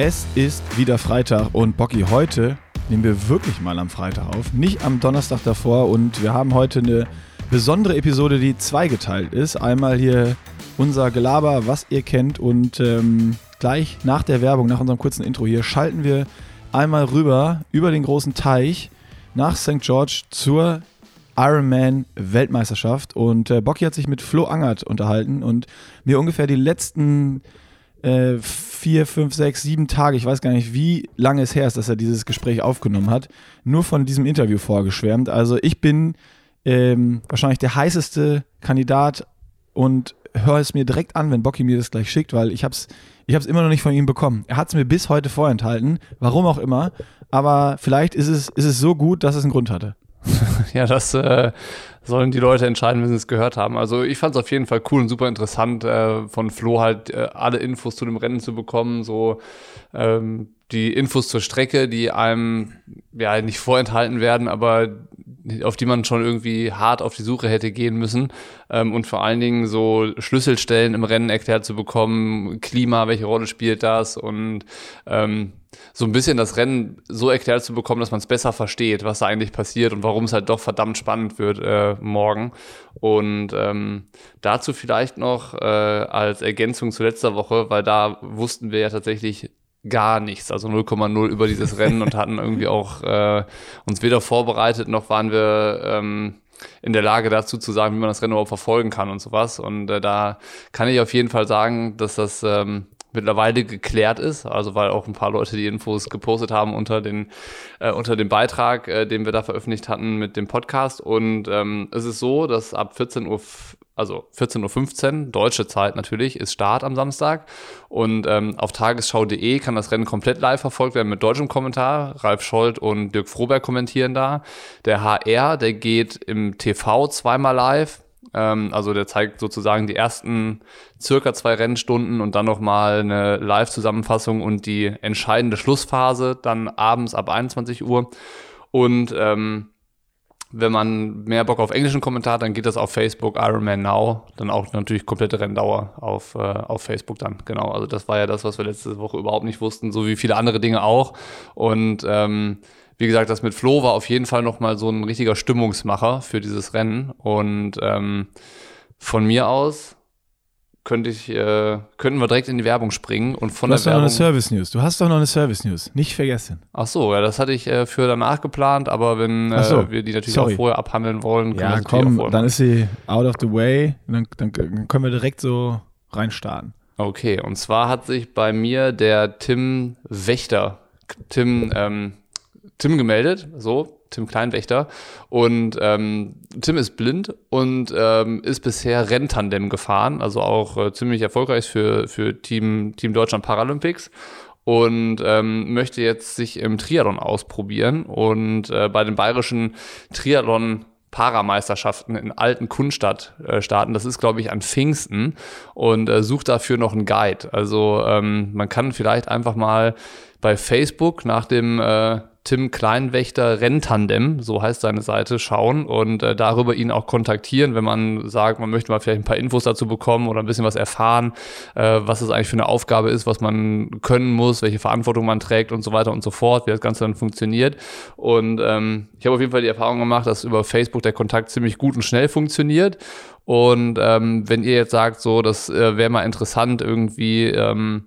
Es ist wieder Freitag und Bocky, heute nehmen wir wirklich mal am Freitag auf, nicht am Donnerstag davor und wir haben heute eine besondere Episode, die zweigeteilt ist. Einmal hier unser Gelaber, was ihr kennt und ähm, gleich nach der Werbung, nach unserem kurzen Intro hier, schalten wir einmal rüber über den großen Teich nach St. George zur Ironman Weltmeisterschaft und äh, Bocky hat sich mit Flo Angert unterhalten und mir ungefähr die letzten äh, vier, fünf, sechs, sieben Tage, ich weiß gar nicht, wie lange es her ist, dass er dieses Gespräch aufgenommen hat, nur von diesem Interview vorgeschwärmt. Also ich bin ähm, wahrscheinlich der heißeste Kandidat und höre es mir direkt an, wenn Bocky mir das gleich schickt, weil ich habe es ich hab's immer noch nicht von ihm bekommen. Er hat es mir bis heute vorenthalten, warum auch immer, aber vielleicht ist es, ist es so gut, dass es einen Grund hatte. ja, das äh, sollen die Leute entscheiden, wenn sie es gehört haben. Also ich fand es auf jeden Fall cool und super interessant, äh, von Flo halt äh, alle Infos zu dem Rennen zu bekommen, so ähm, die Infos zur Strecke, die einem ja nicht vorenthalten werden, aber auf die man schon irgendwie hart auf die Suche hätte gehen müssen ähm, und vor allen Dingen so Schlüsselstellen im Rennen erklärt zu bekommen, Klima, welche Rolle spielt das und ähm, so ein bisschen das Rennen so erklärt zu bekommen, dass man es besser versteht, was da eigentlich passiert und warum es halt doch verdammt spannend wird äh, morgen. Und ähm, dazu vielleicht noch äh, als Ergänzung zu letzter Woche, weil da wussten wir ja tatsächlich gar nichts, also 0,0 über dieses Rennen und hatten irgendwie auch äh, uns weder vorbereitet noch waren wir ähm, in der Lage dazu zu sagen, wie man das Rennen überhaupt verfolgen kann und sowas. Und äh, da kann ich auf jeden Fall sagen, dass das ähm, mittlerweile geklärt ist, also weil auch ein paar Leute die Infos gepostet haben unter den äh, unter dem Beitrag, äh, den wir da veröffentlicht hatten mit dem Podcast. Und ähm, es ist so, dass ab 14 Uhr also 14.15 Uhr, deutsche Zeit natürlich, ist Start am Samstag. Und ähm, auf tagesschau.de kann das Rennen komplett live verfolgt werden mit deutschem Kommentar. Ralf Scholz und Dirk Froberg kommentieren da. Der HR, der geht im TV zweimal live. Ähm, also der zeigt sozusagen die ersten circa zwei Rennstunden und dann nochmal eine Live-Zusammenfassung und die entscheidende Schlussphase dann abends ab 21 Uhr. Und ähm, wenn man mehr Bock auf englischen Kommentar hat, dann geht das auf Facebook Ironman Now. Dann auch natürlich komplette Renndauer auf, äh, auf Facebook dann. Genau. Also das war ja das, was wir letzte Woche überhaupt nicht wussten, so wie viele andere Dinge auch. Und ähm, wie gesagt, das mit Flo war auf jeden Fall nochmal so ein richtiger Stimmungsmacher für dieses Rennen. Und ähm, von mir aus könnte ich, äh, könnten wir direkt in die Werbung springen und von du hast der doch noch eine Service News. Du hast doch noch eine Service News. Nicht vergessen. Ach so, ja, das hatte ich äh, für danach geplant, aber wenn Ach so, äh, wir die natürlich sorry. auch vorher abhandeln wollen, können wir Ja, auch komm, dann ist sie out of the way. Dann, dann können wir direkt so reinstarten. Okay, und zwar hat sich bei mir der Tim Wächter, Tim, ähm, Tim gemeldet, so, Tim Kleinwächter. Und ähm, Tim ist blind und ähm, ist bisher Renntandem gefahren, also auch äh, ziemlich erfolgreich für, für Team, Team Deutschland Paralympics. Und ähm, möchte jetzt sich im Triathlon ausprobieren und äh, bei den bayerischen Triathlon Parameisterschaften in Alten Kunstadt äh, starten. Das ist, glaube ich, an Pfingsten und äh, sucht dafür noch einen Guide. Also ähm, man kann vielleicht einfach mal bei Facebook nach dem äh, Tim Kleinwächter Renntandem, so heißt seine Seite, schauen und äh, darüber ihn auch kontaktieren, wenn man sagt, man möchte mal vielleicht ein paar Infos dazu bekommen oder ein bisschen was erfahren, äh, was es eigentlich für eine Aufgabe ist, was man können muss, welche Verantwortung man trägt und so weiter und so fort, wie das Ganze dann funktioniert. Und ähm, ich habe auf jeden Fall die Erfahrung gemacht, dass über Facebook der Kontakt ziemlich gut und schnell funktioniert. Und ähm, wenn ihr jetzt sagt, so, das äh, wäre mal interessant, irgendwie ähm,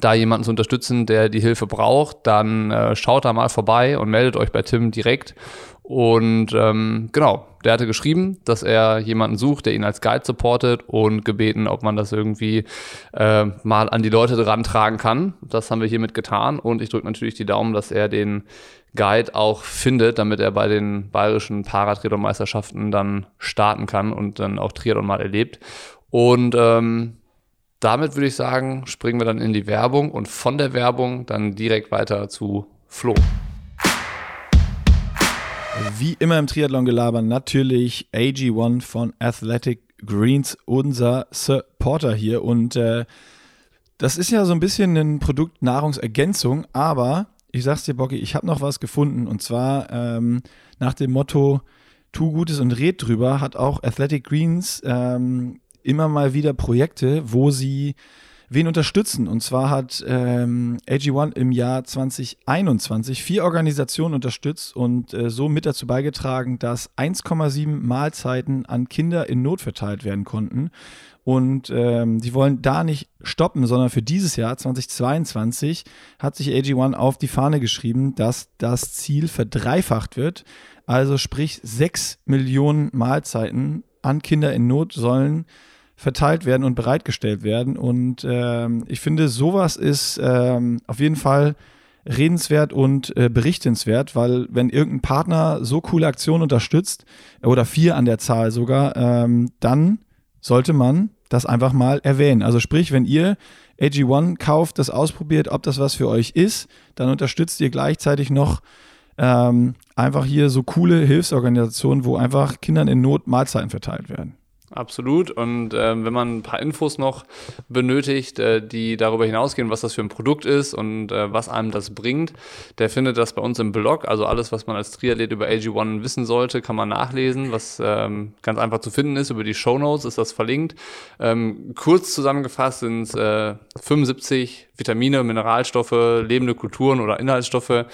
da jemanden zu unterstützen, der die Hilfe braucht, dann äh, schaut da mal vorbei und meldet euch bei Tim direkt. Und ähm, genau, der hatte geschrieben, dass er jemanden sucht, der ihn als Guide supportet und gebeten, ob man das irgendwie äh, mal an die Leute dran tragen kann. Das haben wir hiermit getan und ich drücke natürlich die Daumen, dass er den Guide auch findet, damit er bei den bayerischen Paratriathlon-Meisterschaften dann starten kann und dann auch Triathlon mal erlebt. Und ähm, damit würde ich sagen, springen wir dann in die Werbung und von der Werbung dann direkt weiter zu Flo. Wie immer im Triathlon gelabern, natürlich AG1 von Athletic Greens, unser Supporter hier. Und äh, das ist ja so ein bisschen ein Produkt Nahrungsergänzung, aber ich sag's dir, Bocky, ich habe noch was gefunden. Und zwar ähm, nach dem Motto Tu Gutes und red drüber, hat auch Athletic Greens ähm, immer mal wieder Projekte, wo sie wen unterstützen. Und zwar hat ähm, AG1 im Jahr 2021 vier Organisationen unterstützt und äh, so mit dazu beigetragen, dass 1,7 Mahlzeiten an Kinder in Not verteilt werden konnten. Und ähm, die wollen da nicht stoppen, sondern für dieses Jahr 2022 hat sich AG1 auf die Fahne geschrieben, dass das Ziel verdreifacht wird. Also sprich, sechs Millionen Mahlzeiten an Kinder in Not sollen verteilt werden und bereitgestellt werden. Und ähm, ich finde, sowas ist ähm, auf jeden Fall redenswert und äh, berichtenswert, weil wenn irgendein Partner so coole Aktionen unterstützt, oder vier an der Zahl sogar, ähm, dann sollte man das einfach mal erwähnen. Also sprich, wenn ihr AG1 kauft, das ausprobiert, ob das was für euch ist, dann unterstützt ihr gleichzeitig noch ähm, einfach hier so coole Hilfsorganisationen, wo einfach Kindern in Not Mahlzeiten verteilt werden. Absolut. Und äh, wenn man ein paar Infos noch benötigt, äh, die darüber hinausgehen, was das für ein Produkt ist und äh, was einem das bringt, der findet das bei uns im Blog. Also alles, was man als Triathlet über AG1 wissen sollte, kann man nachlesen, was ähm, ganz einfach zu finden ist. Über die Show Notes ist das verlinkt. Ähm, kurz zusammengefasst sind es 75 Vitamine, Mineralstoffe, lebende Kulturen oder Inhaltsstoffe,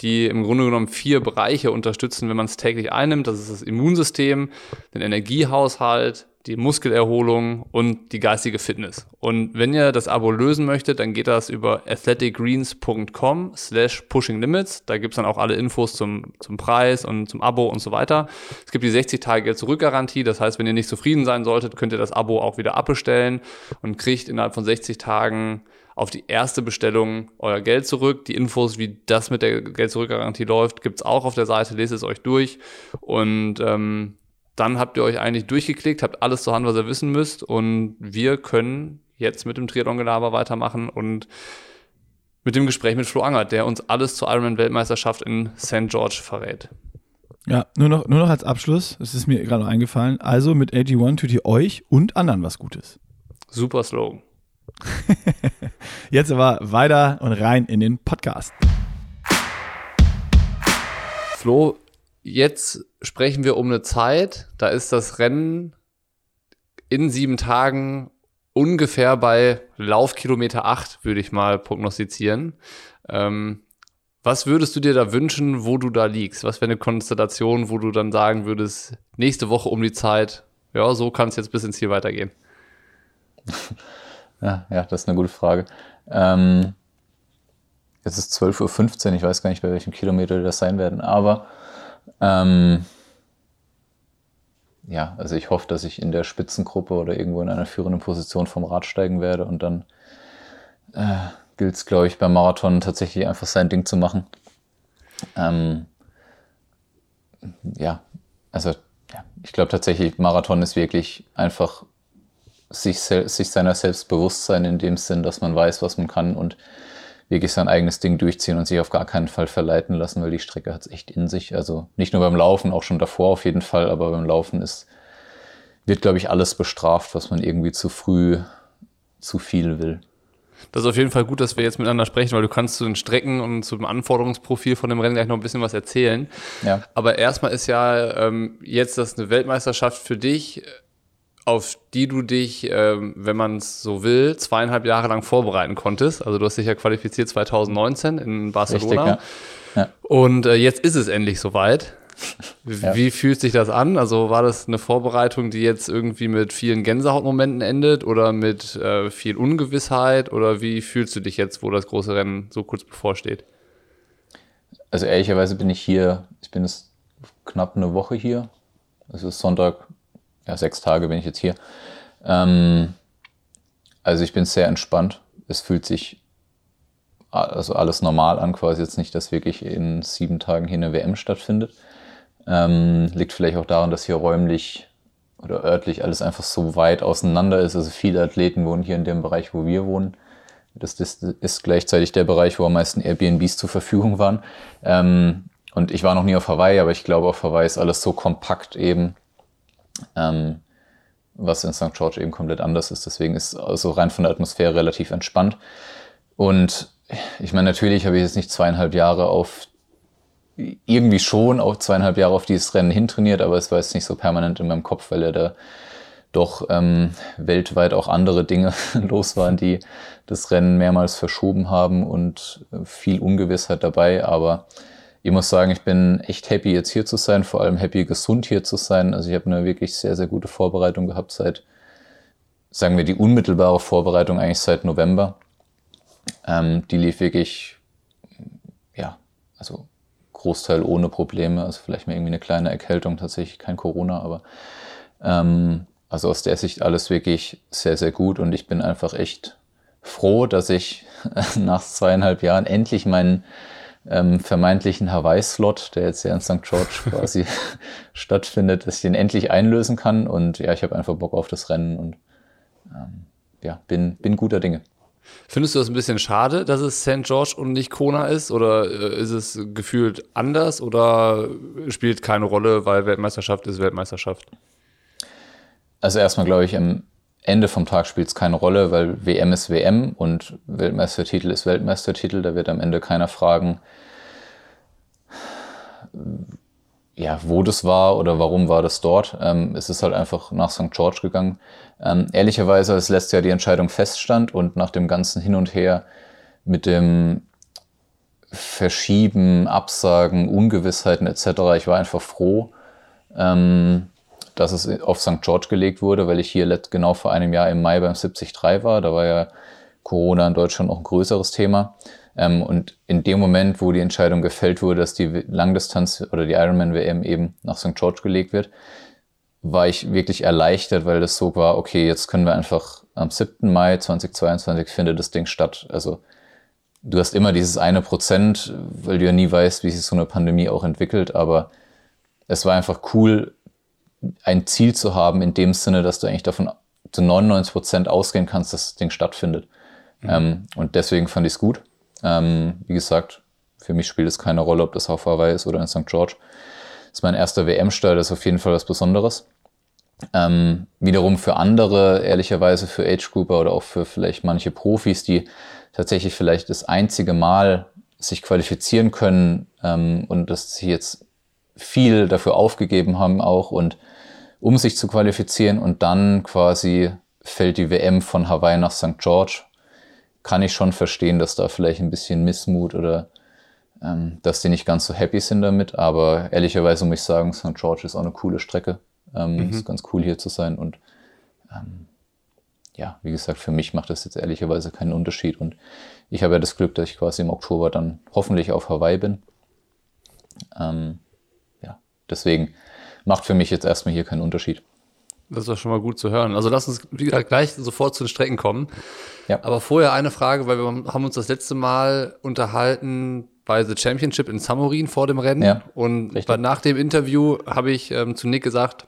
die im Grunde genommen vier Bereiche unterstützen, wenn man es täglich einnimmt. Das ist das Immunsystem, den Energiehaushalt, die Muskelerholung und die geistige Fitness. Und wenn ihr das Abo lösen möchtet, dann geht das über athleticgreens.com slash pushinglimits. Da gibt es dann auch alle Infos zum, zum Preis und zum Abo und so weiter. Es gibt die 60 Tage Zurückgarantie. Das heißt, wenn ihr nicht zufrieden sein solltet, könnt ihr das Abo auch wieder abbestellen und kriegt innerhalb von 60 Tagen auf die erste Bestellung euer Geld zurück. Die Infos, wie das mit der Geld-Zurück-Garantie läuft, gibt es auch auf der Seite. Lest es euch durch. Und ähm, dann habt ihr euch eigentlich durchgeklickt, habt alles zur Hand, was ihr wissen müsst. Und wir können jetzt mit dem Triathlon-Gelaber weitermachen und mit dem Gespräch mit Flo Angert, der uns alles zur Ironman-Weltmeisterschaft in St. George verrät. Ja, nur noch, nur noch als Abschluss, es ist mir gerade noch eingefallen. Also mit AG1 tut ihr euch und anderen was Gutes. Super Slogan. Jetzt aber weiter und rein in den Podcast. Flo, jetzt sprechen wir um eine Zeit, da ist das Rennen in sieben Tagen ungefähr bei Laufkilometer 8, würde ich mal prognostizieren. Ähm, was würdest du dir da wünschen, wo du da liegst? Was wäre eine Konstellation, wo du dann sagen würdest, nächste Woche um die Zeit, ja, so kann es jetzt bis ins Ziel weitergehen? Ja, ja, das ist eine gute Frage. Ähm, jetzt ist 12.15 Uhr, ich weiß gar nicht, bei welchem Kilometer das sein werden, aber ähm, ja, also ich hoffe, dass ich in der Spitzengruppe oder irgendwo in einer führenden Position vom Rad steigen werde und dann äh, gilt es, glaube ich, beim Marathon tatsächlich einfach sein Ding zu machen. Ähm, ja, also ja, ich glaube tatsächlich, Marathon ist wirklich einfach sich, sich seiner selbst bewusst sein in dem Sinn, dass man weiß, was man kann und wirklich sein eigenes Ding durchziehen und sich auf gar keinen Fall verleiten lassen, weil die Strecke hat es echt in sich. Also nicht nur beim Laufen, auch schon davor auf jeden Fall, aber beim Laufen ist, wird, glaube ich, alles bestraft, was man irgendwie zu früh zu viel will. Das ist auf jeden Fall gut, dass wir jetzt miteinander sprechen, weil du kannst zu den Strecken und zum Anforderungsprofil von dem Rennen gleich noch ein bisschen was erzählen. Ja. Aber erstmal ist ja ähm, jetzt das eine Weltmeisterschaft für dich auf die du dich, ähm, wenn man es so will, zweieinhalb Jahre lang vorbereiten konntest. Also du hast dich ja qualifiziert 2019 in Barcelona. Richtig, ja. Ja. Und äh, jetzt ist es endlich soweit. Ja. Wie fühlt sich das an? Also war das eine Vorbereitung, die jetzt irgendwie mit vielen Gänsehautmomenten endet oder mit äh, viel Ungewissheit? Oder wie fühlst du dich jetzt, wo das große Rennen so kurz bevorsteht? Also ehrlicherweise bin ich hier, ich bin jetzt knapp eine Woche hier. Es ist Sonntag ja, sechs Tage bin ich jetzt hier. Ähm, also ich bin sehr entspannt. Es fühlt sich also alles normal an, quasi jetzt nicht, dass wirklich in sieben Tagen hier eine WM stattfindet. Ähm, liegt vielleicht auch daran, dass hier räumlich oder örtlich alles einfach so weit auseinander ist. Also viele Athleten wohnen hier in dem Bereich, wo wir wohnen. Das, das ist gleichzeitig der Bereich, wo am meisten Airbnbs zur Verfügung waren. Ähm, und ich war noch nie auf Hawaii, aber ich glaube, auf Hawaii ist alles so kompakt eben, ähm, was in St. George eben komplett anders ist. Deswegen ist also rein von der Atmosphäre relativ entspannt. Und ich meine, natürlich habe ich jetzt nicht zweieinhalb Jahre auf, irgendwie schon auch zweieinhalb Jahre auf dieses Rennen hintrainiert, aber es war jetzt nicht so permanent in meinem Kopf, weil ja der doch ähm, weltweit auch andere Dinge los waren, die das Rennen mehrmals verschoben haben und viel Ungewissheit dabei. Aber ich muss sagen, ich bin echt happy, jetzt hier zu sein, vor allem happy, gesund hier zu sein. Also ich habe eine wirklich sehr, sehr gute Vorbereitung gehabt seit, sagen wir, die unmittelbare Vorbereitung eigentlich seit November. Ähm, die lief wirklich, ja, also Großteil ohne Probleme. Also vielleicht mal irgendwie eine kleine Erkältung, tatsächlich kein Corona, aber ähm, also aus der Sicht alles wirklich sehr, sehr gut und ich bin einfach echt froh, dass ich nach zweieinhalb Jahren endlich meinen ähm, vermeintlichen Hawaii-Slot, der jetzt ja in St. George quasi stattfindet, dass ich den endlich einlösen kann. Und ja, ich habe einfach Bock auf das Rennen und ähm, ja, bin, bin guter Dinge. Findest du das ein bisschen schade, dass es St. George und nicht Kona ist? Oder äh, ist es gefühlt anders oder spielt keine Rolle, weil Weltmeisterschaft ist Weltmeisterschaft? Also erstmal glaube ich, am Ende vom Tag spielt es keine Rolle, weil WM ist WM und Weltmeistertitel ist Weltmeistertitel. Da wird am Ende keiner fragen, ja, wo das war oder warum war das dort. Ähm, es ist halt einfach nach St. George gegangen. Ähm, ehrlicherweise, als letztes Jahr die Entscheidung feststand und nach dem ganzen Hin und Her mit dem Verschieben, Absagen, Ungewissheiten etc., ich war einfach froh, ähm, dass es auf St. George gelegt wurde, weil ich hier genau vor einem Jahr im Mai beim 73 war. Da war ja Corona in Deutschland auch ein größeres Thema. Ähm, und in dem Moment, wo die Entscheidung gefällt wurde, dass die Langdistanz oder die Ironman-WM eben nach St. George gelegt wird, war ich wirklich erleichtert, weil das so war, okay, jetzt können wir einfach am 7. Mai 2022 findet das Ding statt. Also du hast immer dieses eine Prozent, weil du ja nie weißt, wie sich so eine Pandemie auch entwickelt, aber es war einfach cool, ein Ziel zu haben in dem Sinne, dass du eigentlich davon zu 99 Prozent ausgehen kannst, dass das Ding stattfindet. Mhm. Ähm, und deswegen fand ich es gut. Ähm, wie gesagt, für mich spielt es keine Rolle, ob das auf Hawaii ist oder in St. George. Das ist mein erster WM-Stall, das ist auf jeden Fall was Besonderes. Ähm, wiederum für andere, ehrlicherweise für Age-Grouper oder auch für vielleicht manche Profis, die tatsächlich vielleicht das einzige Mal sich qualifizieren können ähm, und sie jetzt viel dafür aufgegeben haben auch und um sich zu qualifizieren und dann quasi fällt die WM von Hawaii nach St. George kann ich schon verstehen, dass da vielleicht ein bisschen Missmut oder ähm, dass die nicht ganz so happy sind damit. Aber ehrlicherweise muss ich sagen, St. George ist auch eine coole Strecke. Ähm, mhm. Ist ganz cool hier zu sein. Und ähm, ja, wie gesagt, für mich macht das jetzt ehrlicherweise keinen Unterschied. Und ich habe ja das Glück, dass ich quasi im Oktober dann hoffentlich auf Hawaii bin. Ähm, deswegen macht für mich jetzt erstmal hier keinen Unterschied. Das ist doch schon mal gut zu hören. Also lass uns wieder gleich sofort zu den Strecken kommen. Ja. Aber vorher eine Frage, weil wir haben uns das letzte Mal unterhalten bei The Championship in Samorin vor dem Rennen. Ja, und bei, nach dem Interview habe ich ähm, zu Nick gesagt,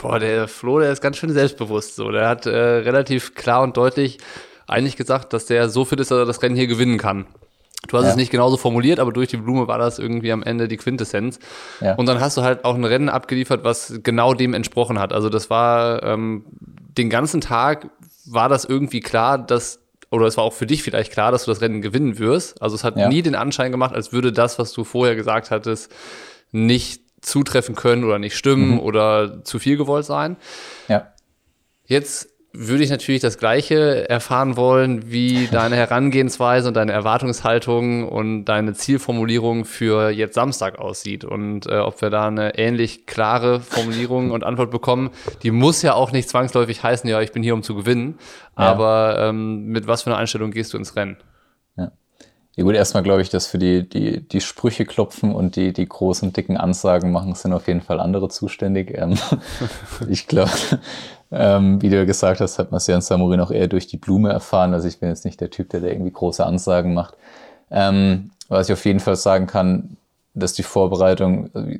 boah, der Flo, der ist ganz schön selbstbewusst. So, der hat äh, relativ klar und deutlich eigentlich gesagt, dass der so fit ist, dass er das Rennen hier gewinnen kann. Du hast ja. es nicht genauso formuliert, aber durch die Blume war das irgendwie am Ende die Quintessenz. Ja. Und dann hast du halt auch ein Rennen abgeliefert, was genau dem entsprochen hat. Also das war ähm, den ganzen Tag war das irgendwie klar, dass oder es war auch für dich vielleicht klar, dass du das Rennen gewinnen wirst. Also es hat ja. nie den Anschein gemacht, als würde das, was du vorher gesagt hattest, nicht zutreffen können oder nicht stimmen mhm. oder zu viel gewollt sein. Ja. Jetzt würde ich natürlich das Gleiche erfahren wollen, wie deine Herangehensweise und deine Erwartungshaltung und deine Zielformulierung für jetzt Samstag aussieht und äh, ob wir da eine ähnlich klare Formulierung und Antwort bekommen. Die muss ja auch nicht zwangsläufig heißen, ja, ich bin hier, um zu gewinnen, ja. aber ähm, mit was für einer Einstellung gehst du ins Rennen? Ja. Ja gut, erstmal glaube ich, dass für die, die, die Sprüche klopfen und die, die großen, dicken Ansagen machen, sind auf jeden Fall andere zuständig. Ähm, ich glaube, ähm, wie du gesagt hast, hat man es ja in Samurin auch eher durch die Blume erfahren. Also ich bin jetzt nicht der Typ, der da irgendwie große Ansagen macht. Ähm, was ich auf jeden Fall sagen kann, dass die Vorbereitung, äh,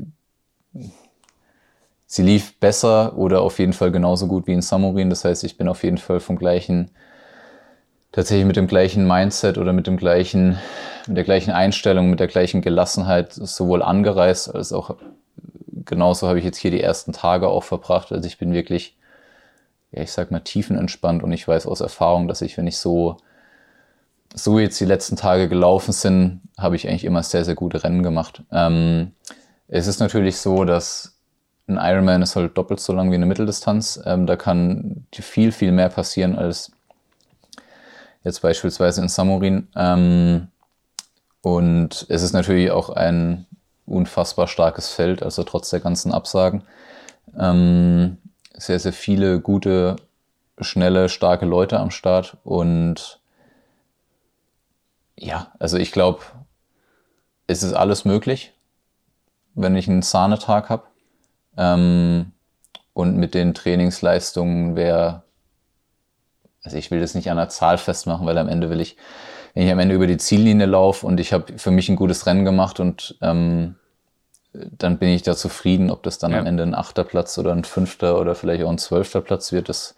sie lief besser oder auf jeden Fall genauso gut wie in Samurin. Das heißt, ich bin auf jeden Fall vom gleichen, tatsächlich mit dem gleichen Mindset oder mit dem gleichen, mit der gleichen Einstellung, mit der gleichen Gelassenheit sowohl angereist als auch genauso habe ich jetzt hier die ersten Tage auch verbracht. Also ich bin wirklich ja, ich sag mal, tiefenentspannt und ich weiß aus Erfahrung, dass ich, wenn ich so, so jetzt die letzten Tage gelaufen sind, habe ich eigentlich immer sehr, sehr gute Rennen gemacht. Ähm, es ist natürlich so, dass ein Ironman ist halt doppelt so lang wie eine Mitteldistanz. Ähm, da kann viel, viel mehr passieren als jetzt beispielsweise in Samurin. Ähm, und es ist natürlich auch ein unfassbar starkes Feld, also trotz der ganzen Absagen. Ähm, sehr, sehr viele gute, schnelle, starke Leute am Start. Und ja, also ich glaube, es ist alles möglich, wenn ich einen Sahnetag habe. Ähm, und mit den Trainingsleistungen wäre, also ich will das nicht an der Zahl festmachen, weil am Ende will ich, wenn ich am Ende über die Ziellinie laufe und ich habe für mich ein gutes Rennen gemacht und ähm, dann bin ich da zufrieden, ob das dann ja. am Ende ein achter Platz oder ein fünfter oder vielleicht auch ein zwölfter Platz wird. Das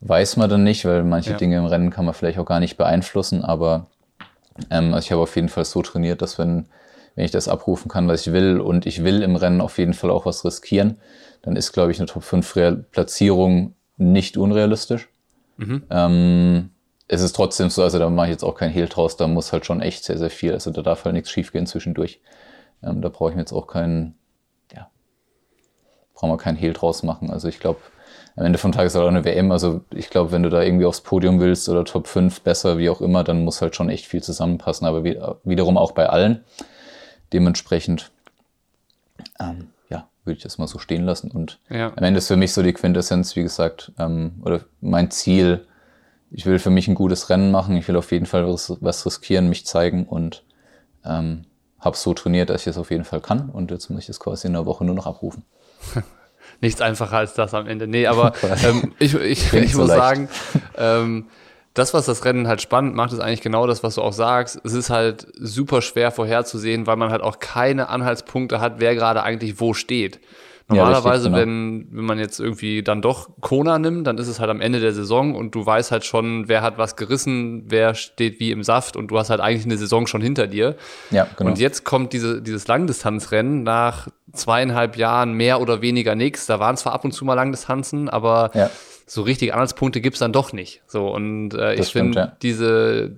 weiß man dann nicht, weil manche ja. Dinge im Rennen kann man vielleicht auch gar nicht beeinflussen. Aber ähm, also ich habe auf jeden Fall so trainiert, dass wenn wenn ich das abrufen kann, was ich will und ich will im Rennen auf jeden Fall auch was riskieren, dann ist, glaube ich, eine Top 5 Platzierung nicht unrealistisch. Mhm. Ähm, es ist trotzdem so, also da mache ich jetzt auch kein Hehl draus, da muss halt schon echt sehr, sehr viel, also da darf halt nichts schiefgehen zwischendurch. Ähm, da brauche ich mir jetzt auch keinen, ja, brauchen wir keinen Hehl draus machen. Also ich glaube, am Ende vom Tag ist halt auch eine WM, also ich glaube, wenn du da irgendwie aufs Podium willst oder Top 5 besser, wie auch immer, dann muss halt schon echt viel zusammenpassen, aber wiederum auch bei allen. Dementsprechend, ähm, ja, würde ich das mal so stehen lassen. Und ja. am Ende ist für mich so die Quintessenz, wie gesagt, ähm, oder mein Ziel, ich will für mich ein gutes Rennen machen, ich will auf jeden Fall was, was riskieren, mich zeigen und ähm, habe so trainiert, dass ich es auf jeden Fall kann. Und jetzt muss ich das quasi in einer Woche nur noch abrufen. Nichts einfacher als das am Ende. Nee, aber ähm, ich, ich, ich muss leicht. sagen, ähm, das, was das Rennen halt spannend macht, ist eigentlich genau das, was du auch sagst. Es ist halt super schwer vorherzusehen, weil man halt auch keine Anhaltspunkte hat, wer gerade eigentlich wo steht. Normalerweise, ja, richtig, genau. wenn, wenn man jetzt irgendwie dann doch Kona nimmt, dann ist es halt am Ende der Saison und du weißt halt schon, wer hat was gerissen, wer steht wie im Saft und du hast halt eigentlich eine Saison schon hinter dir. Ja, genau. Und jetzt kommt diese, dieses Langdistanzrennen nach zweieinhalb Jahren mehr oder weniger nichts. Da waren zwar ab und zu mal Langdistanzen, aber ja so richtig Anhaltspunkte gibt's dann doch nicht. So, und äh, ich finde ja. diese,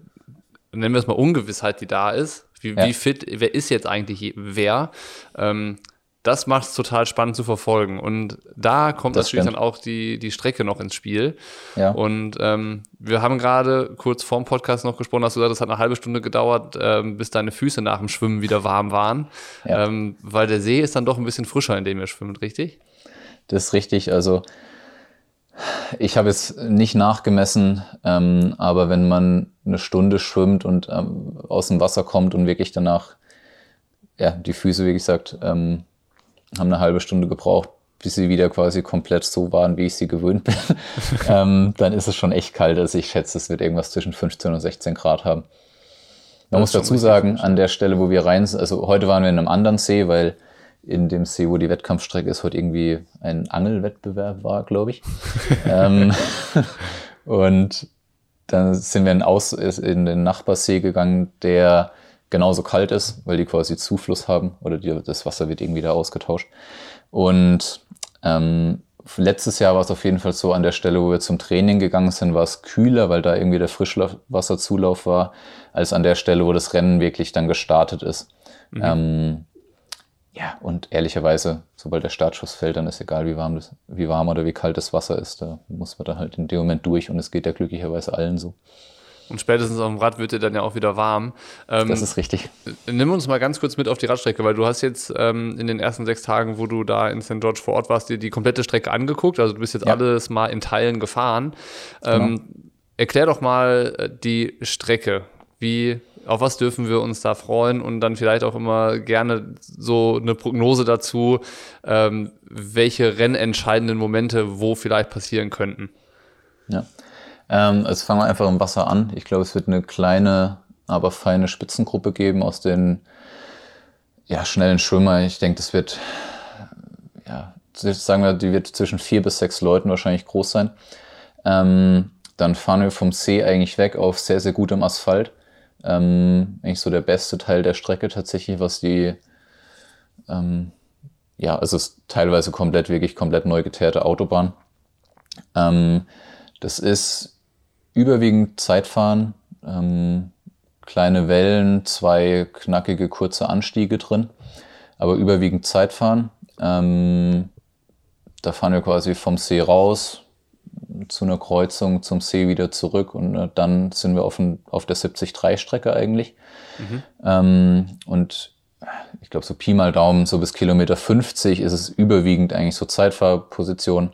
nennen wir es mal Ungewissheit, die da ist, wie, ja. wie fit, wer ist jetzt eigentlich wer, ähm, das macht es total spannend zu verfolgen. Und da kommt das natürlich stimmt. dann auch die, die Strecke noch ins Spiel. Ja. Und ähm, wir haben gerade kurz vorm Podcast noch gesprochen, hast du gesagt, es hat eine halbe Stunde gedauert, ähm, bis deine Füße nach dem Schwimmen wieder warm waren. Ja. Ähm, weil der See ist dann doch ein bisschen frischer, in dem ihr schwimmt, richtig? Das ist richtig. Also ich habe es nicht nachgemessen, ähm, aber wenn man eine Stunde schwimmt und ähm, aus dem Wasser kommt und wirklich danach, ja, die Füße, wie gesagt, ähm, haben eine halbe Stunde gebraucht, bis sie wieder quasi komplett so waren, wie ich sie gewöhnt bin, ähm, dann ist es schon echt kalt. Also ich schätze, es wird irgendwas zwischen 15 und 16 Grad haben. Man das muss dazu sagen, an der Stelle, wo wir rein sind, also heute waren wir in einem anderen See, weil in dem See, wo die Wettkampfstrecke ist, heute irgendwie ein Angelwettbewerb war, glaube ich. ähm, und dann sind wir in, Aus in den Nachbarsee gegangen, der genauso kalt ist, weil die quasi Zufluss haben oder die, das Wasser wird irgendwie da ausgetauscht. Und ähm, letztes Jahr war es auf jeden Fall so, an der Stelle, wo wir zum Training gegangen sind, war es kühler, weil da irgendwie der Frischwasserzulauf war, als an der Stelle, wo das Rennen wirklich dann gestartet ist. Mhm. Ähm, ja, und ehrlicherweise, sobald der Startschuss fällt, dann ist egal, wie warm, das, wie warm oder wie kalt das Wasser ist. Da muss man dann halt in dem Moment durch und es geht ja glücklicherweise allen so. Und spätestens auf dem Rad wird dir dann ja auch wieder warm. Ähm, das ist richtig. Nimm uns mal ganz kurz mit auf die Radstrecke, weil du hast jetzt ähm, in den ersten sechs Tagen, wo du da in St. George vor Ort warst, dir die komplette Strecke angeguckt. Also du bist jetzt ja. alles mal in Teilen gefahren. Ähm, genau. Erklär doch mal äh, die Strecke. Wie auf was dürfen wir uns da freuen und dann vielleicht auch immer gerne so eine Prognose dazu, ähm, welche rennentscheidenden Momente wo vielleicht passieren könnten. Ja, ähm, also fangen wir einfach im Wasser an. Ich glaube, es wird eine kleine, aber feine Spitzengruppe geben aus den ja, schnellen Schwimmer. Ich denke, das wird, ja, sagen wir, die wird zwischen vier bis sechs Leuten wahrscheinlich groß sein. Ähm, dann fahren wir vom See eigentlich weg auf sehr, sehr gutem Asphalt. Ähm, eigentlich so der beste Teil der Strecke tatsächlich, was die, ähm, ja, also es ist teilweise komplett, wirklich komplett neu geteerte Autobahn. Ähm, das ist überwiegend Zeitfahren, ähm, kleine Wellen, zwei knackige kurze Anstiege drin, aber überwiegend Zeitfahren. Ähm, da fahren wir quasi vom See raus zu einer Kreuzung zum See wieder zurück und äh, dann sind wir auf, ein, auf der 70-3-Strecke eigentlich. Mhm. Ähm, und ich glaube, so Pi mal Daumen, so bis Kilometer 50 ist es überwiegend eigentlich so Zeitfahrposition.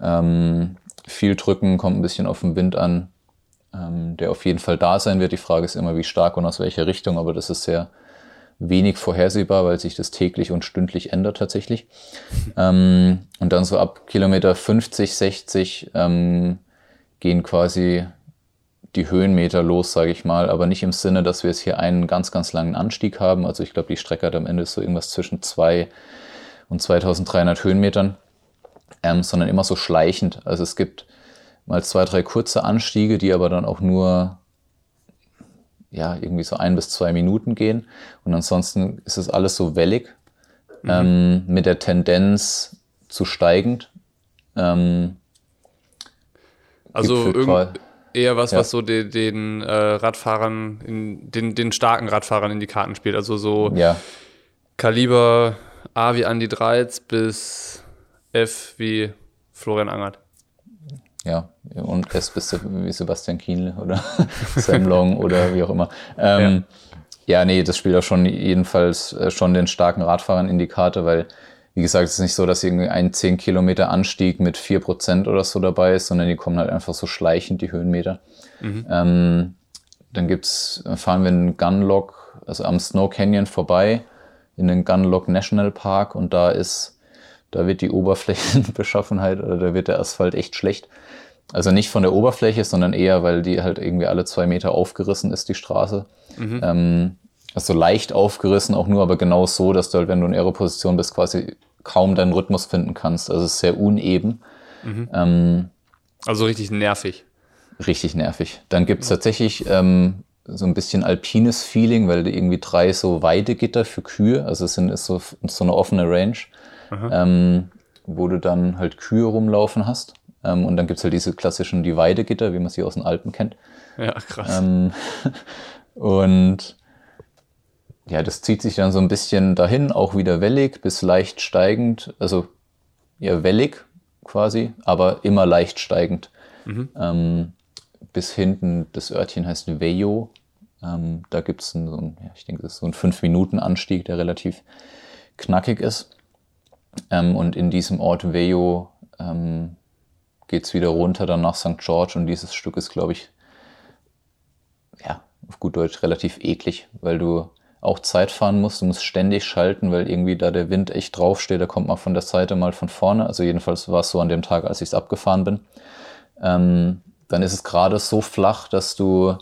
Ähm, viel drücken, kommt ein bisschen auf den Wind an, ähm, der auf jeden Fall da sein wird. Die Frage ist immer, wie stark und aus welcher Richtung, aber das ist sehr wenig vorhersehbar, weil sich das täglich und stündlich ändert tatsächlich. ähm, und dann so ab Kilometer 50, 60 ähm, gehen quasi die Höhenmeter los, sage ich mal, aber nicht im Sinne, dass wir jetzt hier einen ganz, ganz langen Anstieg haben. Also ich glaube, die Strecke hat am Ende so irgendwas zwischen 2 und 2300 Höhenmetern, ähm, sondern immer so schleichend. Also es gibt mal zwei, drei kurze Anstiege, die aber dann auch nur ja, irgendwie so ein bis zwei Minuten gehen. Und ansonsten ist es alles so wellig, mhm. ähm, mit der Tendenz zu steigend. Ähm, also eher was, ja. was so den, den äh, Radfahrern, in, den, den starken Radfahrern in die Karten spielt. Also so ja. Kaliber A wie Andy Dreiz bis F wie Florian Angert ja, und S bis wie Sebastian Kienle oder Sam Long oder wie auch immer. Ähm, ja. ja. nee, das spielt auch schon jedenfalls äh, schon den starken Radfahrern in die Karte, weil, wie gesagt, es ist nicht so, dass irgendwie ein 10 Kilometer Anstieg mit 4% oder so dabei ist, sondern die kommen halt einfach so schleichend, die Höhenmeter. Mhm. Ähm, dann gibt's, fahren wir in Gunlock, also am Snow Canyon vorbei, in den Gunlock National Park und da ist da wird die Oberflächenbeschaffenheit oder da wird der Asphalt echt schlecht. Also nicht von der Oberfläche, sondern eher, weil die halt irgendwie alle zwei Meter aufgerissen ist, die Straße. Mhm. Ähm, also leicht aufgerissen, auch nur, aber genau so, dass du halt, wenn du in Aeroposition bist, quasi kaum deinen Rhythmus finden kannst. Also es ist sehr uneben. Mhm. Ähm, also richtig nervig. Richtig nervig. Dann gibt's ja. tatsächlich ähm, so ein bisschen alpines Feeling, weil du irgendwie drei so Weidegitter für Kühe, also es sind, ist so, so eine offene Range ähm, wo du dann halt Kühe rumlaufen hast. Ähm, und dann gibt es halt diese klassischen die Weidegitter, wie man sie aus den Alpen kennt. Ja, krass. Ähm, und ja, das zieht sich dann so ein bisschen dahin, auch wieder wellig bis leicht steigend. Also ja, wellig quasi, aber immer leicht steigend. Mhm. Ähm, bis hinten, das Örtchen heißt Vejo. Ähm, da gibt es so einen, ja, ich denke, das ist so ein 5-Minuten-Anstieg, der relativ knackig ist. Ähm, und in diesem Ort Vejo ähm, geht es wieder runter dann nach St. George. Und dieses Stück ist, glaube ich, ja, auf gut Deutsch relativ eklig, weil du auch Zeit fahren musst, du musst ständig schalten, weil irgendwie da der Wind echt draufsteht, da kommt man von der Seite mal von vorne, also jedenfalls war es so an dem Tag, als ich es abgefahren bin. Ähm, dann ist es gerade so flach, dass du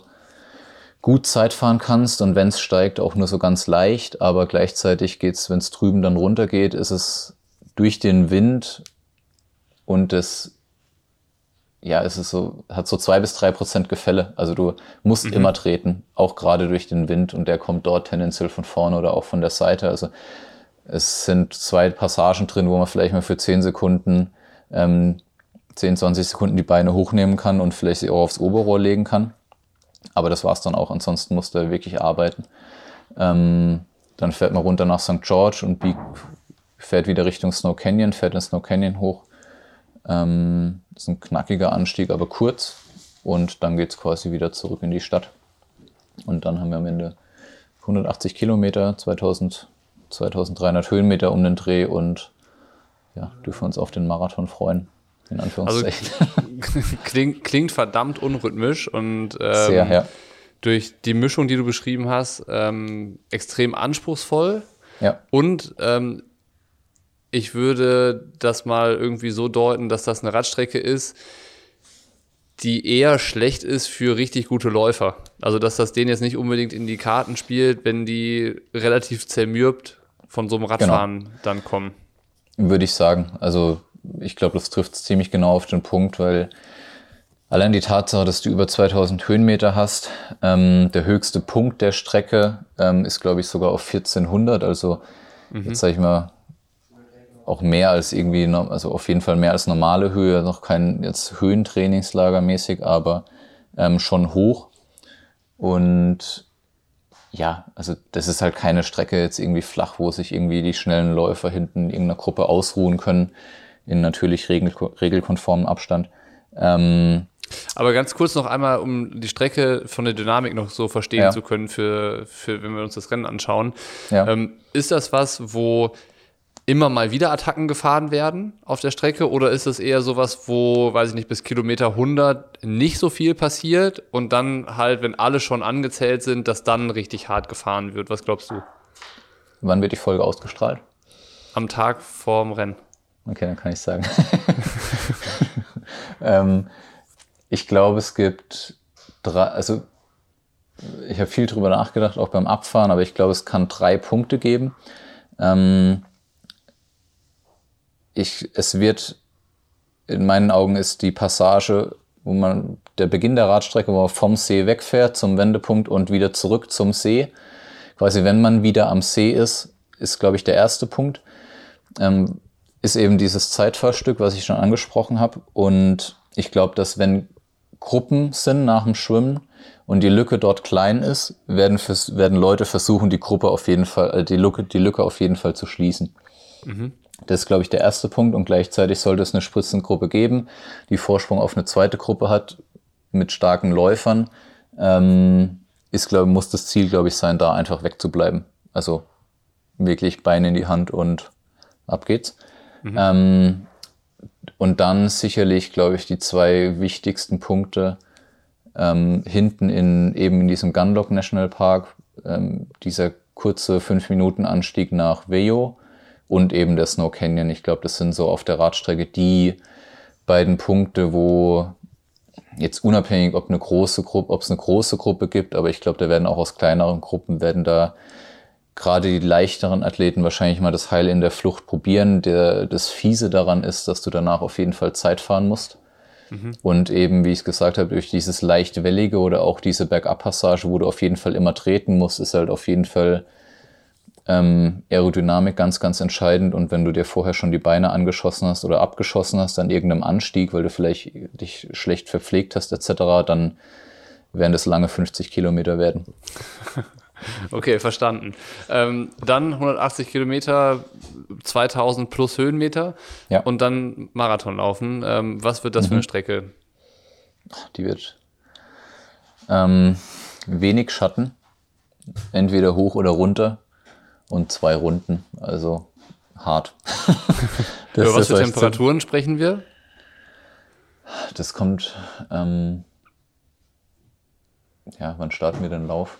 gut Zeit fahren kannst. Und wenn es steigt, auch nur so ganz leicht, aber gleichzeitig geht es, wenn es drüben dann runter geht, ist es durch den Wind und das, ja, es ist so, hat so zwei bis drei Prozent Gefälle. Also du musst mhm. immer treten, auch gerade durch den Wind und der kommt dort tendenziell von vorne oder auch von der Seite. Also es sind zwei Passagen drin, wo man vielleicht mal für zehn Sekunden, ähm, 10, 20 Sekunden die Beine hochnehmen kann und vielleicht sie auch aufs Oberrohr legen kann. Aber das war's dann auch. Ansonsten musst du wirklich arbeiten. Ähm, dann fährt man runter nach St. George und biegt fährt wieder Richtung Snow Canyon, fährt den Snow Canyon hoch. Ähm, ist ein knackiger Anstieg, aber kurz. Und dann geht es quasi wieder zurück in die Stadt. Und dann haben wir am Ende 180 Kilometer, 2000, 2300 Höhenmeter um den Dreh und ja, dürfen uns auf den Marathon freuen. In Anführungszeichen. Also, klingt, klingt verdammt unrhythmisch und ähm, Sehr, ja. durch die Mischung, die du beschrieben hast, ähm, extrem anspruchsvoll. Ja. Und ähm, ich würde das mal irgendwie so deuten, dass das eine Radstrecke ist, die eher schlecht ist für richtig gute Läufer. Also, dass das denen jetzt nicht unbedingt in die Karten spielt, wenn die relativ zermürbt von so einem genau. Radfahren genau. dann kommen. Würde ich sagen. Also, ich glaube, das trifft ziemlich genau auf den Punkt, weil allein die Tatsache, dass du über 2000 Höhenmeter hast, ähm, der höchste Punkt der Strecke ähm, ist, glaube ich, sogar auf 1400. Also, mhm. jetzt sage ich mal, auch mehr als irgendwie, also auf jeden Fall mehr als normale Höhe, noch kein jetzt Höhentrainingslager mäßig, aber ähm, schon hoch. Und ja, also das ist halt keine Strecke jetzt irgendwie flach, wo sich irgendwie die schnellen Läufer hinten in irgendeiner Gruppe ausruhen können. in natürlich regel, regelkonformem Abstand. Ähm, aber ganz kurz noch einmal, um die Strecke von der Dynamik noch so verstehen ja. zu können, für, für wenn wir uns das Rennen anschauen. Ja. Ähm, ist das was, wo immer mal wieder Attacken gefahren werden auf der Strecke oder ist es eher sowas, wo, weiß ich nicht, bis Kilometer 100 nicht so viel passiert und dann halt, wenn alle schon angezählt sind, dass dann richtig hart gefahren wird? Was glaubst du? Wann wird die Folge ausgestrahlt? Am Tag vorm Rennen. Okay, dann kann ich sagen. ähm, ich glaube, es gibt drei, also ich habe viel drüber nachgedacht, auch beim Abfahren, aber ich glaube, es kann drei Punkte geben. Ähm, ich, es wird, in meinen Augen ist die Passage, wo man, der Beginn der Radstrecke, wo man vom See wegfährt zum Wendepunkt und wieder zurück zum See. Quasi, wenn man wieder am See ist, ist, glaube ich, der erste Punkt. Ähm, ist eben dieses Zeitfahrstück, was ich schon angesprochen habe. Und ich glaube, dass wenn Gruppen sind nach dem Schwimmen und die Lücke dort klein ist, werden, werden Leute versuchen, die Gruppe auf jeden Fall, äh, die Lücke, die Lücke auf jeden Fall zu schließen. Mhm. Das ist, glaube ich, der erste Punkt und gleichzeitig sollte es eine Spritzengruppe geben, die Vorsprung auf eine zweite Gruppe hat mit starken Läufern. Ähm, ist, glaube muss das Ziel, glaube ich, sein, da einfach wegzubleiben. Also wirklich Beine in die Hand und ab geht's. Mhm. Ähm, und dann sicherlich, glaube ich, die zwei wichtigsten Punkte ähm, hinten in eben in diesem Gunlock National Park, ähm, dieser kurze fünf Minuten Anstieg nach Vejo und eben der Snow Canyon. Ich glaube, das sind so auf der Radstrecke die beiden Punkte, wo jetzt unabhängig, ob eine große Gruppe, ob es eine große Gruppe gibt, aber ich glaube, da werden auch aus kleineren Gruppen werden da gerade die leichteren Athleten wahrscheinlich mal das Heil in der Flucht probieren. Der, das Fiese daran ist, dass du danach auf jeden Fall Zeit fahren musst. Mhm. Und eben, wie ich es gesagt habe, durch dieses leicht wellige oder auch diese Bergabpassage, wo du auf jeden Fall immer treten musst, ist halt auf jeden Fall ähm, Aerodynamik ganz, ganz entscheidend. Und wenn du dir vorher schon die Beine angeschossen hast oder abgeschossen hast an irgendeinem Anstieg, weil du vielleicht dich schlecht verpflegt hast etc., dann werden das lange 50 Kilometer werden. Okay, verstanden. Ähm, dann 180 Kilometer, 2000 plus Höhenmeter ja. und dann Marathon laufen. Ähm, was wird das mhm. für eine mhm. Strecke? Die wird ähm, wenig Schatten, entweder hoch oder runter und zwei Runden, also hart. Über was für Temperaturen sprechen wir? Das kommt, ähm, ja, wann starten wir den Lauf?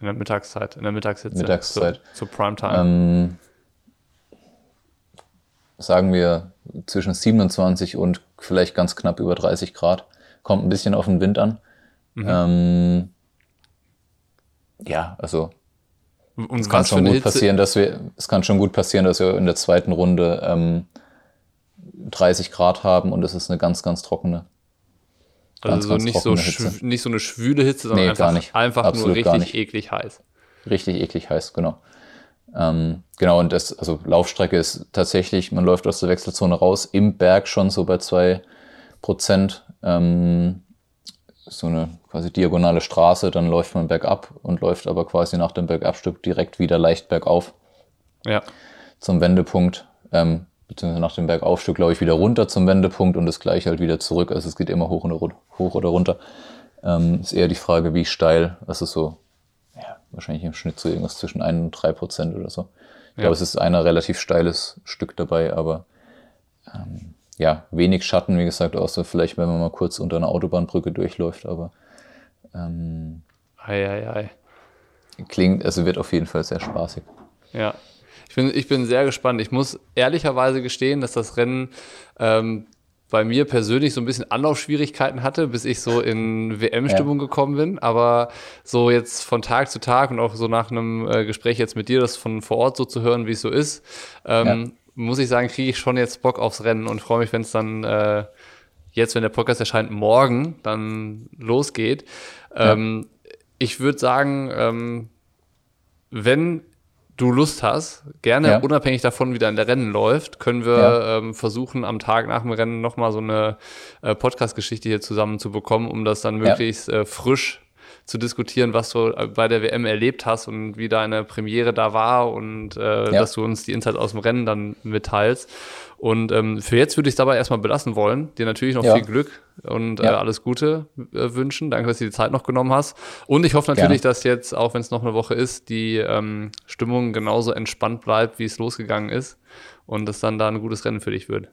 In der Mittagszeit, in der Mittagshitze. Mittagszeit. Zu, zu Primetime. Ähm, sagen wir zwischen 27 und vielleicht ganz knapp über 30 Grad. Kommt ein bisschen auf den Wind an. Mhm. Ähm, ja, also und es kann schon gut Hitze? passieren, dass wir, es kann schon gut passieren, dass wir in der zweiten Runde ähm, 30 Grad haben und es ist eine ganz, ganz trockene. Also ganz, so, ganz nicht, so nicht so eine schwüle Hitze, sondern nee, einfach, einfach Absolut nur richtig eklig heiß. Richtig eklig heiß, genau. Ähm, genau, und das, also Laufstrecke ist tatsächlich, man läuft aus der Wechselzone raus, im Berg schon so bei zwei Prozent. Ähm, so eine quasi diagonale Straße, dann läuft man bergab und läuft aber quasi nach dem Bergabstück direkt wieder leicht bergauf. Ja. Zum Wendepunkt. Ähm, beziehungsweise nach dem Bergaufstück, glaube ich, wieder runter zum Wendepunkt und das gleiche halt wieder zurück. Also es geht immer hoch, und, hoch oder runter. Ähm, ist eher die Frage, wie steil. Das ist so, ja, wahrscheinlich im Schnitt so irgendwas zwischen 1 und 3 Prozent oder so. Ich ja. glaube, es ist ein relativ steiles Stück dabei, aber ähm, ja, wenig Schatten, wie gesagt, außer vielleicht, wenn man mal kurz unter einer Autobahnbrücke durchläuft, aber ähm, ei, ei, ei. klingt, also wird auf jeden Fall sehr spaßig. Ja, ich bin, ich bin sehr gespannt. Ich muss ehrlicherweise gestehen, dass das Rennen ähm, bei mir persönlich so ein bisschen Anlaufschwierigkeiten hatte, bis ich so in WM-Stimmung ja. gekommen bin. Aber so jetzt von Tag zu Tag und auch so nach einem äh, Gespräch jetzt mit dir, das von vor Ort so zu hören, wie es so ist, ähm, ja. Muss ich sagen, kriege ich schon jetzt Bock aufs Rennen und freue mich, wenn es dann äh, jetzt, wenn der Podcast erscheint, morgen dann losgeht. Ähm, Ich würde sagen, ähm, wenn du Lust hast, gerne ja. unabhängig davon, wie dein Rennen läuft, können wir ja. ähm, versuchen, am Tag nach dem Rennen nochmal so eine äh, Podcast-Geschichte hier zusammen zu bekommen, um das dann möglichst ja. äh, frisch zu diskutieren, was du äh, bei der WM erlebt hast und wie deine Premiere da war und äh, ja. dass du uns die Insights aus dem Rennen dann mitteilst. Und ähm, für jetzt würde ich es dabei erstmal belassen wollen. Dir natürlich noch ja. viel Glück und äh, ja. äh, alles Gute äh, wünschen. Danke, dass du die Zeit noch genommen hast. Und ich hoffe natürlich, Gerne. dass jetzt, auch wenn es noch eine Woche ist, die ähm, Stimmung genauso entspannt bleibt, wie es losgegangen ist. Und dass dann da ein gutes Rennen für dich wird.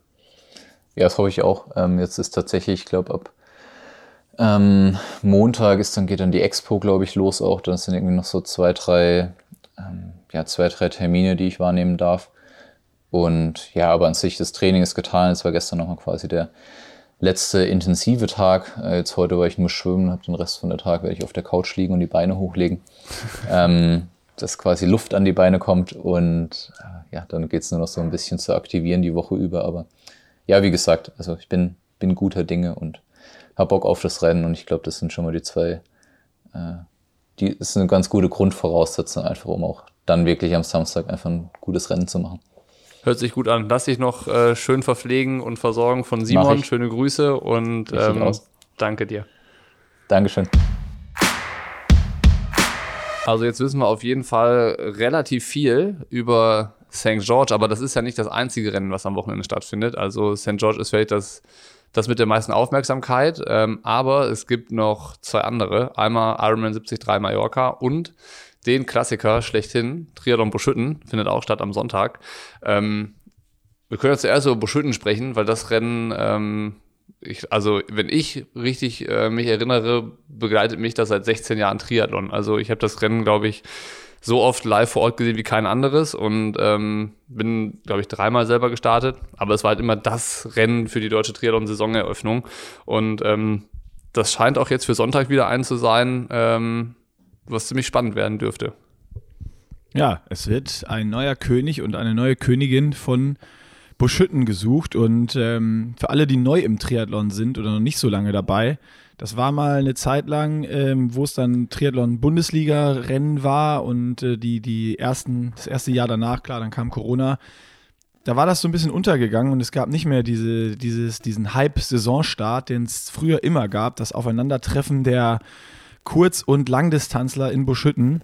Ja, das hoffe ich auch. Ähm, jetzt ist tatsächlich, ich glaube, ab ähm, Montag ist dann geht dann die Expo, glaube ich, los auch. Dann sind irgendwie noch so zwei, drei, ähm, ja, zwei, drei Termine, die ich wahrnehmen darf. Und ja, aber an sich das Training ist getan. Es war gestern nochmal quasi der letzte intensive Tag. Äh, jetzt heute war ich nur schwimmen, habe den Rest von der Tag werde ich auf der Couch liegen und die Beine hochlegen. ähm, dass quasi Luft an die Beine kommt und äh, ja, dann geht es nur noch so ein bisschen zu aktivieren die Woche über. Aber ja, wie gesagt, also ich bin, bin guter Dinge und habe Bock auf das Rennen und ich glaube, das sind schon mal die zwei, äh, die ist eine ganz gute Grundvoraussetzung, einfach um auch dann wirklich am Samstag einfach ein gutes Rennen zu machen. Hört sich gut an. Lass dich noch äh, schön verpflegen und versorgen von Simon. Schöne Grüße und ähm, danke dir. Dankeschön. Also jetzt wissen wir auf jeden Fall relativ viel über St. George, aber das ist ja nicht das einzige Rennen, was am Wochenende stattfindet. Also St. George ist vielleicht das, das mit der meisten Aufmerksamkeit, ähm, aber es gibt noch zwei andere. Einmal Ironman 73 Mallorca und den Klassiker schlechthin, Triathlon Buschütten, findet auch statt am Sonntag. Ähm, wir können jetzt zuerst über Buschütten sprechen, weil das Rennen, ähm, ich, also wenn ich richtig äh, mich erinnere, begleitet mich das seit 16 Jahren Triathlon. Also ich habe das Rennen, glaube ich, so oft live vor Ort gesehen wie kein anderes und ähm, bin, glaube ich, dreimal selber gestartet. Aber es war halt immer das Rennen für die deutsche Triathlon-Saisoneröffnung. Und ähm, das scheint auch jetzt für Sonntag wieder ein zu sein, ähm, was ziemlich spannend werden dürfte. Ja, es wird ein neuer König und eine neue Königin von Buschütten gesucht. Und ähm, für alle, die neu im Triathlon sind oder noch nicht so lange dabei, das war mal eine Zeit lang, ähm, wo es dann Triathlon-Bundesliga-Rennen war und äh, die, die ersten, das erste Jahr danach, klar, dann kam Corona. Da war das so ein bisschen untergegangen und es gab nicht mehr diese, dieses, diesen Hype-Saisonstart, den es früher immer gab, das Aufeinandertreffen der Kurz- und Langdistanzler in Buschütten.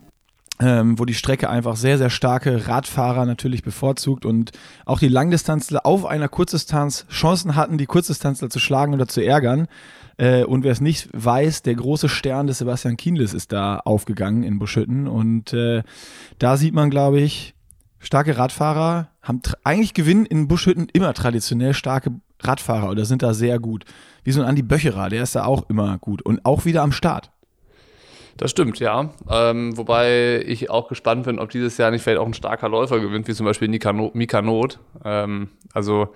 Ähm, wo die Strecke einfach sehr, sehr starke Radfahrer natürlich bevorzugt und auch die Langdistanzler auf einer Kurzdistanz Chancen hatten, die Kurzdistanzler zu schlagen oder zu ärgern. Äh, und wer es nicht weiß, der große Stern des Sebastian Kienles ist da aufgegangen in Buschütten. Und äh, da sieht man, glaube ich, starke Radfahrer haben eigentlich gewinnen in Buschhütten immer traditionell starke Radfahrer oder sind da sehr gut. Wie so ein Andi Böcherer, der ist da auch immer gut und auch wieder am Start. Das stimmt, ja. Ähm, wobei ich auch gespannt bin, ob dieses Jahr nicht vielleicht auch ein starker Läufer gewinnt, wie zum Beispiel Mika, no Mika Not. Ähm, also,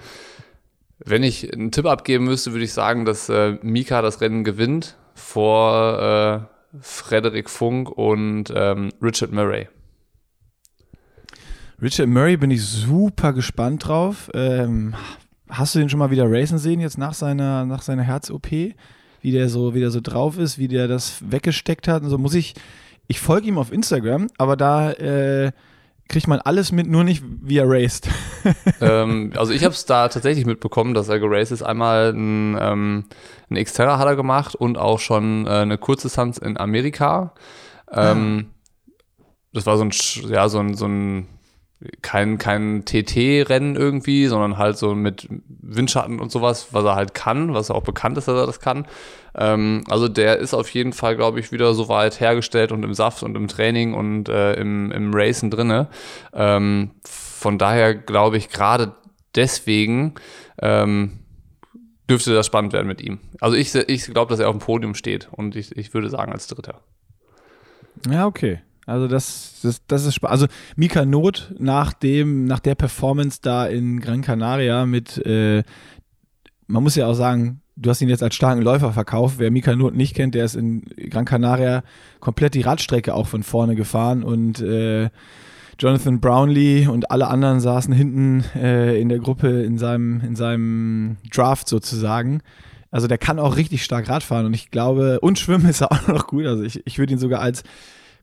wenn ich einen Tipp abgeben müsste, würde ich sagen, dass äh, Mika das Rennen gewinnt vor äh, Frederik Funk und ähm, Richard Murray. Richard Murray bin ich super gespannt drauf. Ähm, hast du den schon mal wieder racen sehen jetzt nach seiner, nach seiner Herz-OP? Wie der so, wie der so drauf ist, wie der das weggesteckt hat und so muss ich, ich folge ihm auf Instagram, aber da äh, kriegt man alles mit, nur nicht wie er raced. ähm, also ich habe es da tatsächlich mitbekommen, dass er geraced ist. Einmal ein, ähm, ein Xterra hat er gemacht und auch schon äh, eine Kurzdistanz in Amerika. Ähm, ah. Das war so ein, ja, so ein, so ein kein, kein TT-Rennen irgendwie, sondern halt so mit Windschatten und sowas, was er halt kann, was auch bekannt ist, dass er das kann. Ähm, also der ist auf jeden Fall, glaube ich, wieder so weit hergestellt und im Saft und im Training und äh, im, im Racen drinne. Ähm, von daher glaube ich gerade deswegen ähm, dürfte das spannend werden mit ihm. Also ich, ich glaube, dass er auf dem Podium steht und ich, ich würde sagen als Dritter. Ja, okay. Also das, das, das ist spannend. Also Mika Not nach dem, nach der Performance da in Gran Canaria mit, äh, man muss ja auch sagen, du hast ihn jetzt als starken Läufer verkauft. Wer Mika Not nicht kennt, der ist in Gran Canaria komplett die Radstrecke auch von vorne gefahren und äh, Jonathan Brownlee und alle anderen saßen hinten äh, in der Gruppe in seinem, in seinem Draft sozusagen. Also der kann auch richtig stark Radfahren und ich glaube, und schwimmen ist er auch noch gut. Also ich, ich würde ihn sogar als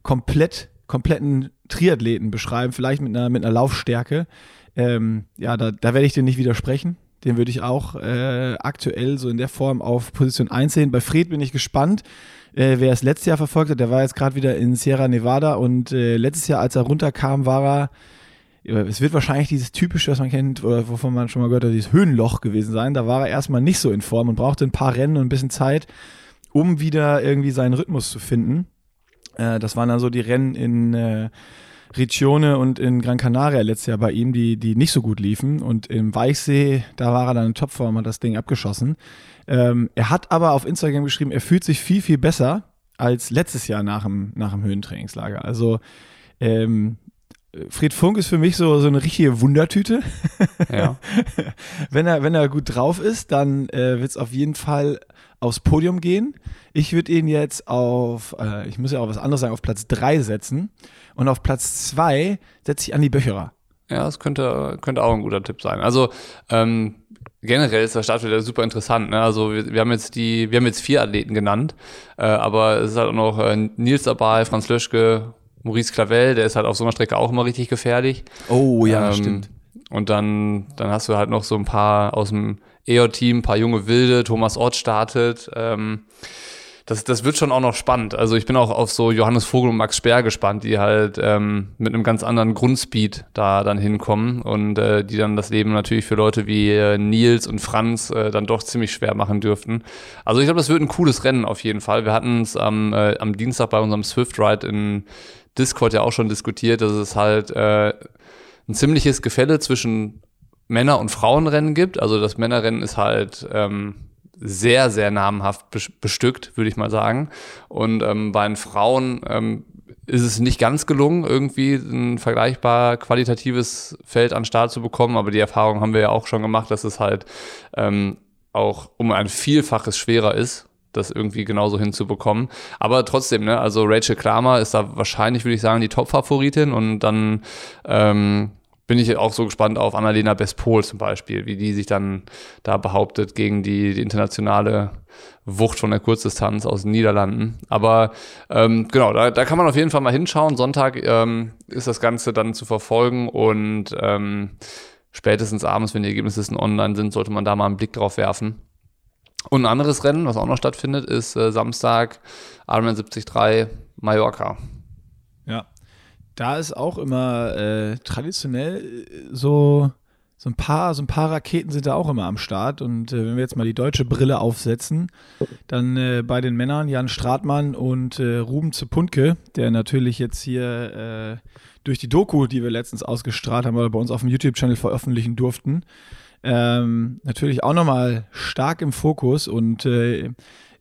komplett, kompletten Triathleten beschreiben, vielleicht mit einer, mit einer Laufstärke. Ähm, ja, da, da werde ich dir nicht widersprechen. Den würde ich auch äh, aktuell so in der Form auf Position 1 sehen. Bei Fred bin ich gespannt. Äh, wer es letztes Jahr verfolgt hat, der war jetzt gerade wieder in Sierra Nevada und äh, letztes Jahr, als er runterkam, war er, es wird wahrscheinlich dieses typische, was man kennt oder wovon man schon mal gehört hat, dieses Höhenloch gewesen sein. Da war er erstmal nicht so in Form und brauchte ein paar Rennen und ein bisschen Zeit, um wieder irgendwie seinen Rhythmus zu finden. Äh, das waren dann so die Rennen in äh, Riccione und in Gran Canaria letztes Jahr bei ihm, die, die nicht so gut liefen. Und im Weichsee, da war er dann in Topform, hat das Ding abgeschossen. Ähm, er hat aber auf Instagram geschrieben, er fühlt sich viel, viel besser als letztes Jahr nach dem, nach dem Höhentrainingslager. Also ähm, Fred Funk ist für mich so, so eine richtige Wundertüte. Ja. wenn, er, wenn er gut drauf ist, dann äh, wird es auf jeden Fall aufs Podium gehen. Ich würde ihn jetzt auf, äh, ich muss ja auch was anderes sagen, auf Platz 3 setzen. Und auf Platz 2 setze ich Andi Böcherer. Ja, das könnte, könnte auch ein guter Tipp sein. Also ähm, generell ist der Start wieder super interessant. Ne? Also wir, wir, haben jetzt die, wir haben jetzt vier Athleten genannt, äh, aber es ist halt auch noch äh, Nils dabei, Franz Löschke, Maurice Clavel, der ist halt auf so einer Strecke auch immer richtig gefährlich. Oh ja, ähm, stimmt. Und dann, dann hast du halt noch so ein paar aus dem EO-Team, paar junge Wilde, Thomas Ort startet. Ähm, das, das wird schon auch noch spannend. Also ich bin auch auf so Johannes Vogel und Max Speer gespannt, die halt ähm, mit einem ganz anderen Grundspeed da dann hinkommen und äh, die dann das Leben natürlich für Leute wie äh, Nils und Franz äh, dann doch ziemlich schwer machen dürften. Also ich glaube, das wird ein cooles Rennen auf jeden Fall. Wir hatten es am, äh, am Dienstag bei unserem Swift Ride in Discord ja auch schon diskutiert, dass es halt äh, ein ziemliches Gefälle zwischen Männer- und Frauenrennen gibt. Also das Männerrennen ist halt ähm, sehr, sehr namenhaft bestückt, würde ich mal sagen. Und ähm, bei den Frauen ähm, ist es nicht ganz gelungen, irgendwie ein vergleichbar qualitatives Feld an Start zu bekommen. Aber die Erfahrung haben wir ja auch schon gemacht, dass es halt ähm, auch um ein Vielfaches schwerer ist, das irgendwie genauso hinzubekommen. Aber trotzdem, ne, also Rachel Kramer ist da wahrscheinlich, würde ich sagen, die Top-Favoritin und dann ähm, bin ich auch so gespannt auf Annalena Bespol zum Beispiel, wie die sich dann da behauptet gegen die, die internationale Wucht von der Kurzdistanz aus den Niederlanden. Aber ähm, genau, da, da kann man auf jeden Fall mal hinschauen. Sonntag ähm, ist das Ganze dann zu verfolgen und ähm, spätestens abends, wenn die Ergebnisse online sind, sollte man da mal einen Blick drauf werfen. Und ein anderes Rennen, was auch noch stattfindet, ist äh, Samstag Ironman 73 Mallorca. Ja, da ist auch immer äh, traditionell äh, so, so ein paar, so ein paar Raketen sind da auch immer am Start. Und äh, wenn wir jetzt mal die deutsche Brille aufsetzen, dann äh, bei den Männern Jan Stratmann und äh, Ruben Zepunke, der natürlich jetzt hier äh, durch die Doku, die wir letztens ausgestrahlt haben oder bei uns auf dem YouTube-Channel veröffentlichen durften, ähm, natürlich auch nochmal stark im Fokus. Und äh,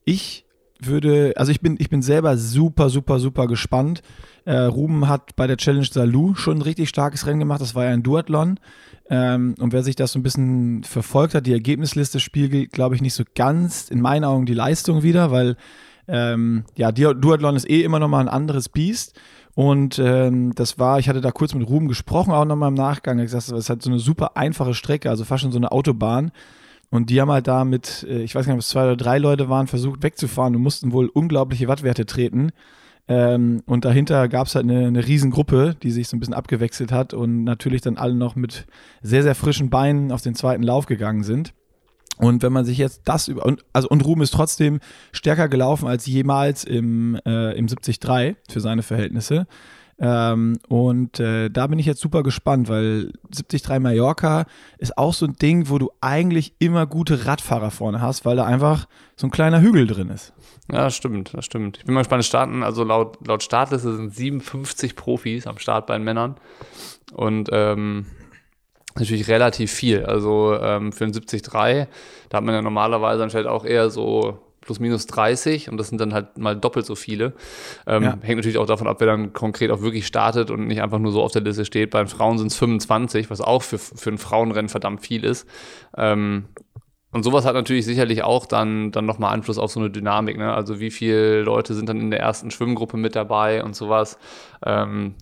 ich würde, also ich bin, ich bin selber super, super, super gespannt. Äh, Ruben hat bei der Challenge Salou schon ein richtig starkes Rennen gemacht. Das war ja ein Duathlon. Ähm, und wer sich das so ein bisschen verfolgt hat, die Ergebnisliste spiegelt, glaube ich, nicht so ganz in meinen Augen die Leistung wieder, weil ähm, ja, Duathlon ist eh immer nochmal ein anderes Biest. Und ähm, das war, ich hatte da kurz mit Ruben gesprochen, auch nochmal im Nachgang. Ich gesagt, das ist halt so eine super einfache Strecke, also fast schon so eine Autobahn. Und die haben halt da mit, äh, ich weiß gar nicht, ob es zwei oder drei Leute waren, versucht wegzufahren und mussten wohl unglaubliche Wattwerte treten. Ähm, und dahinter gab es halt eine, eine Riesengruppe, die sich so ein bisschen abgewechselt hat und natürlich dann alle noch mit sehr, sehr frischen Beinen auf den zweiten Lauf gegangen sind. Und wenn man sich jetzt das über, und, also und Ruben ist trotzdem stärker gelaufen als jemals im, äh, im 73 für seine Verhältnisse. Ähm, und äh, da bin ich jetzt super gespannt, weil 73 Mallorca ist auch so ein Ding, wo du eigentlich immer gute Radfahrer vorne hast, weil da einfach so ein kleiner Hügel drin ist. Ja, stimmt, das stimmt. Ich bin mal gespannt, starten, also laut, laut Startliste sind 57 Profis am Start bei den Männern. Und ähm, natürlich relativ viel. Also ähm, für ein 73, da hat man ja normalerweise anstatt auch eher so plus minus 30 und das sind dann halt mal doppelt so viele. Ähm, ja. Hängt natürlich auch davon ab, wer dann konkret auch wirklich startet und nicht einfach nur so auf der Liste steht. Bei den Frauen sind es 25, was auch für, für ein Frauenrennen verdammt viel ist. Ähm, und sowas hat natürlich sicherlich auch dann, dann nochmal Einfluss auf so eine Dynamik. Ne? Also wie viele Leute sind dann in der ersten Schwimmgruppe mit dabei und sowas. Ähm,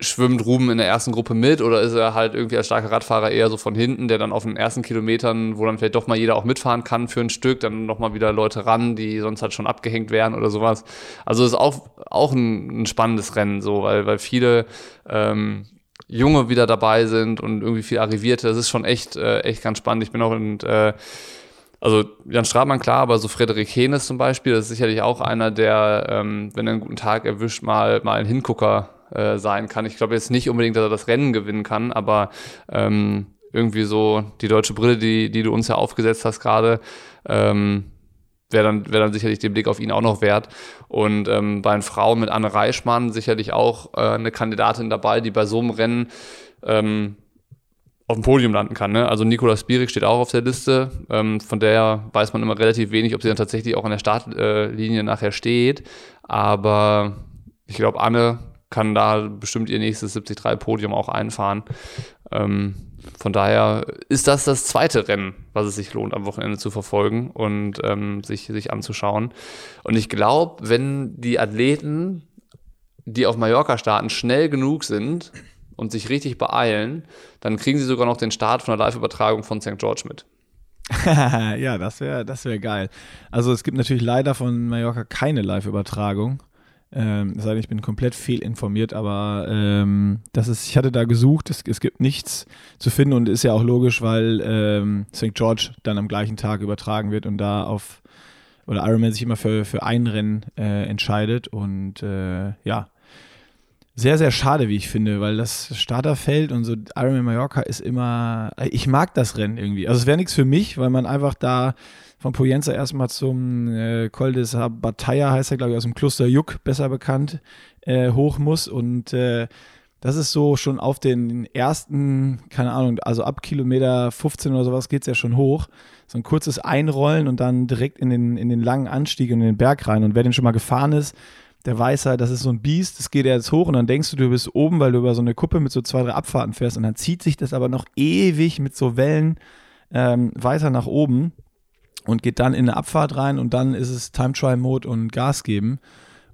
schwimmt Ruben in der ersten Gruppe mit oder ist er halt irgendwie als starker Radfahrer eher so von hinten, der dann auf den ersten Kilometern, wo dann vielleicht doch mal jeder auch mitfahren kann für ein Stück, dann nochmal wieder Leute ran, die sonst halt schon abgehängt wären oder sowas. Also ist auch, auch ein, ein spannendes Rennen so, weil, weil viele ähm, Junge wieder dabei sind und irgendwie viel Arrivierte. Das ist schon echt, äh, echt ganz spannend. Ich bin auch in, äh, also Jan Strabmann klar, aber so Frederik Henes zum Beispiel, das ist sicherlich auch einer, der, ähm, wenn er einen guten Tag erwischt, mal, mal ein Hingucker äh, sein kann. Ich glaube jetzt nicht unbedingt, dass er das Rennen gewinnen kann, aber ähm, irgendwie so die deutsche Brille, die, die du uns ja aufgesetzt hast gerade, ähm, wäre dann, wär dann sicherlich den Blick auf ihn auch noch wert. Und ähm, bei den Frauen mit Anne Reichmann sicherlich auch äh, eine Kandidatin dabei, die bei so einem Rennen ähm, auf dem Podium landen kann. Ne? Also Nicolas Bierig steht auch auf der Liste. Ähm, von der weiß man immer relativ wenig, ob sie dann tatsächlich auch an der Startlinie nachher steht. Aber ich glaube, Anne kann da bestimmt ihr nächstes 73-Podium auch einfahren. Ähm, von daher ist das das zweite Rennen, was es sich lohnt, am Wochenende zu verfolgen und ähm, sich, sich anzuschauen. Und ich glaube, wenn die Athleten, die auf Mallorca starten, schnell genug sind und sich richtig beeilen, dann kriegen sie sogar noch den Start von der Live-Übertragung von St. George mit. ja, das wäre das wär geil. Also es gibt natürlich leider von Mallorca keine Live-Übertragung. Ähm, sei ich bin komplett fehlinformiert, aber ähm, das ist, ich hatte da gesucht, es, es gibt nichts zu finden und ist ja auch logisch, weil ähm, St. George dann am gleichen Tag übertragen wird und da auf oder Ironman sich immer für, für ein Rennen äh, entscheidet und äh, ja, sehr, sehr schade, wie ich finde, weil das Starterfeld und so Ironman Mallorca ist immer, ich mag das Rennen irgendwie. Also es wäre nichts für mich, weil man einfach da von Poyenza erstmal zum äh, Col des Bataya, heißt er, glaube ich, aus dem Kloster Juck, besser bekannt, äh, hoch muss. Und äh, das ist so schon auf den ersten, keine Ahnung, also ab Kilometer 15 oder sowas geht es ja schon hoch. So ein kurzes Einrollen und dann direkt in den, in den langen Anstieg und in den Berg rein. Und wer den schon mal gefahren ist, der weiß halt, das ist so ein Biest, das geht jetzt hoch und dann denkst du, du bist oben, weil du über so eine Kuppe mit so zwei, drei Abfahrten fährst und dann zieht sich das aber noch ewig mit so Wellen ähm, weiter nach oben und geht dann in eine Abfahrt rein und dann ist es Time Trial Mode und Gas geben.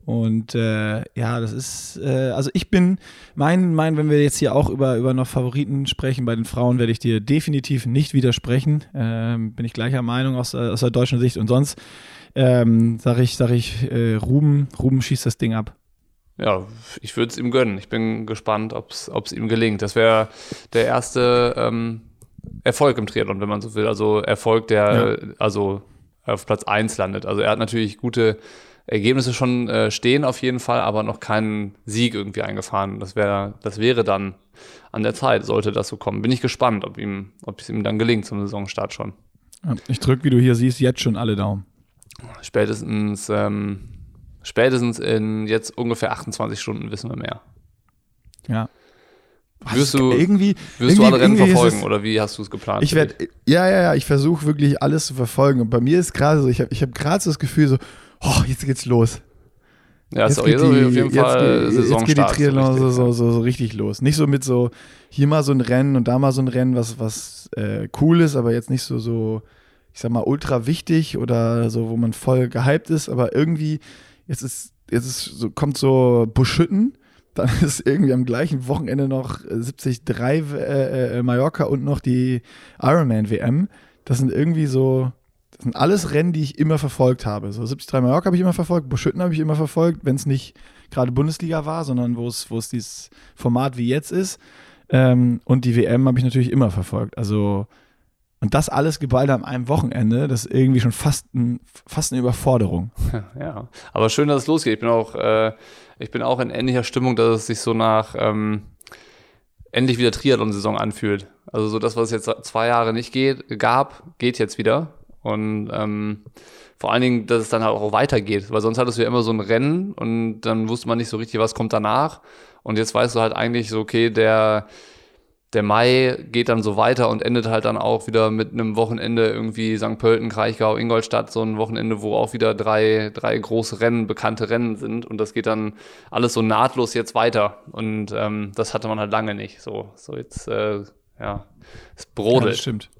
Und äh, ja, das ist, äh, also ich bin, mein, mein, wenn wir jetzt hier auch über, über noch Favoriten sprechen bei den Frauen, werde ich dir definitiv nicht widersprechen. Ähm, bin ich gleicher Meinung aus, aus der deutschen Sicht. Und sonst ähm, sage ich, sag ich äh, Ruben, Ruben schießt das Ding ab. Ja, ich würde es ihm gönnen. Ich bin gespannt, ob es ihm gelingt. Das wäre der erste ähm, Erfolg im Triathlon, wenn man so will. Also Erfolg, der ja. also auf Platz 1 landet. Also er hat natürlich gute Ergebnisse schon äh, stehen auf jeden Fall, aber noch keinen Sieg irgendwie eingefahren. Das wäre, das wäre dann an der Zeit, sollte das so kommen. Bin ich gespannt, ob ihm, ob es ihm dann gelingt zum Saisonstart schon. Ich drücke, wie du hier siehst, jetzt schon alle Daumen. Spätestens, ähm, spätestens in jetzt ungefähr 28 Stunden wissen wir mehr. Ja, wirst du, irgendwie, wirst irgendwie, du alle Rennen verfolgen es, oder wie hast du es geplant? Ich werde, ja, ja, ja, ich versuche wirklich alles zu verfolgen. Und bei mir ist gerade so, ich habe ich hab gerade so das Gefühl so, oh, jetzt geht's los. Ja, jetzt ist auch die, auf jeden Fall jetzt, Saisonstart. Jetzt geht die Triathlon so, so, so, so, richtig los. Nicht so mit so, hier mal so ein Rennen und da mal so ein Rennen, was, was äh, cool ist, aber jetzt nicht so, so, ich sag mal, ultra wichtig oder so, wo man voll gehypt ist, aber irgendwie, jetzt ist, jetzt ist so, kommt so Buschütten dann ist irgendwie am gleichen Wochenende noch 73 äh, äh, Mallorca und noch die Ironman WM. Das sind irgendwie so, das sind alles Rennen, die ich immer verfolgt habe. So 73 Mallorca habe ich immer verfolgt, Buschütten habe ich immer verfolgt, wenn es nicht gerade Bundesliga war, sondern wo es, wo es dieses Format wie jetzt ist. Ähm, und die WM habe ich natürlich immer verfolgt. Also und das alles geballt an einem Wochenende, das ist irgendwie schon fast, ein, fast eine Überforderung. Ja, aber schön, dass es losgeht. Ich bin auch, äh, ich bin auch in ähnlicher Stimmung, dass es sich so nach ähm, endlich wieder Triathlon-Saison anfühlt. Also so das, was es jetzt zwei Jahre nicht geht, gab, geht jetzt wieder. Und ähm, vor allen Dingen, dass es dann halt auch weitergeht, weil sonst hattest du ja immer so ein Rennen und dann wusste man nicht so richtig, was kommt danach. Und jetzt weißt du halt eigentlich so, okay, der der Mai geht dann so weiter und endet halt dann auch wieder mit einem Wochenende irgendwie St. Pölten, Kraichgau, Ingolstadt, so ein Wochenende, wo auch wieder drei, drei große Rennen, bekannte Rennen sind und das geht dann alles so nahtlos jetzt weiter und ähm, das hatte man halt lange nicht. So, so jetzt, äh, ja, es brodelt. Ja, das stimmt.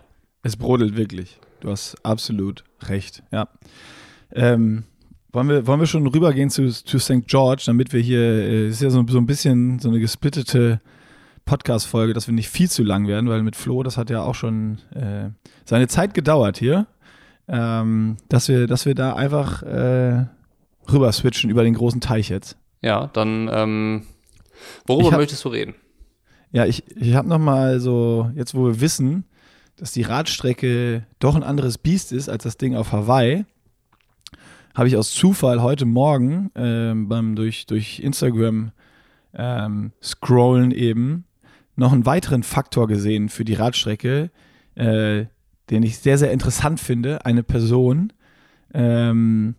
Es brodelt wirklich. Du hast absolut recht, ja. Ähm, wollen wir, wollen wir schon rübergehen zu, zu St. George, damit wir hier, äh, ist ja so, so ein bisschen so eine gesplittete Podcast-Folge, dass wir nicht viel zu lang werden, weil mit Flo, das hat ja auch schon äh, seine Zeit gedauert hier, ähm, dass, wir, dass wir da einfach äh, rüber switchen über den großen Teich jetzt. Ja, dann ähm, worüber hab, möchtest du reden? Ja, ich, ich habe nochmal so, jetzt wo wir wissen, dass die Radstrecke doch ein anderes Biest ist als das Ding auf Hawaii, habe ich aus Zufall heute Morgen ähm, beim durch, durch Instagram ähm, scrollen eben noch einen weiteren Faktor gesehen für die Radstrecke, äh, den ich sehr, sehr interessant finde. Eine Person, ähm,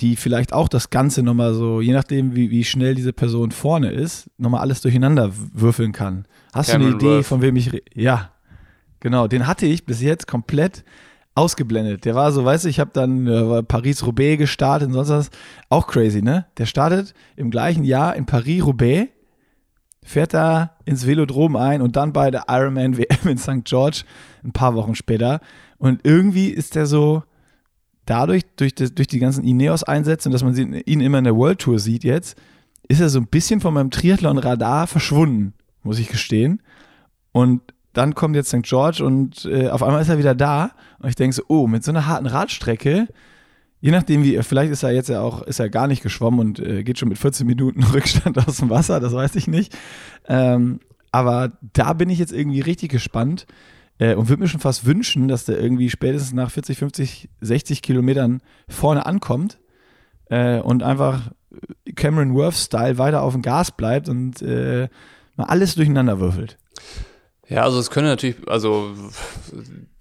die vielleicht auch das Ganze nochmal so, je nachdem, wie, wie schnell diese Person vorne ist, nochmal alles durcheinander würfeln kann. Hast Cameron du eine Idee, Worth. von wem ich. re- Ja, genau. Den hatte ich bis jetzt komplett ausgeblendet. Der war so, weißt du, ich habe dann äh, Paris-Roubaix gestartet und sonst was. Auch crazy, ne? Der startet im gleichen Jahr in Paris-Roubaix, fährt da ins Velodrom ein und dann bei der Ironman WM in St. George ein paar Wochen später. Und irgendwie ist der so, dadurch, durch, das, durch die ganzen Ineos-Einsätze und dass man ihn immer in der World Tour sieht jetzt, ist er so ein bisschen von meinem Triathlon-Radar verschwunden, muss ich gestehen. Und dann kommt jetzt St. George und äh, auf einmal ist er wieder da. Und ich denke so, oh, mit so einer harten Radstrecke, je nachdem wie, vielleicht ist er jetzt ja auch, ist er gar nicht geschwommen und äh, geht schon mit 14 Minuten Rückstand aus dem Wasser, das weiß ich nicht. Ähm, aber da bin ich jetzt irgendwie richtig gespannt äh, und würde mir schon fast wünschen, dass der irgendwie spätestens nach 40, 50, 60 Kilometern vorne ankommt äh, und einfach Cameron Worth-Style weiter auf dem Gas bleibt und äh, mal alles durcheinander würfelt. Ja, also es könnte natürlich, also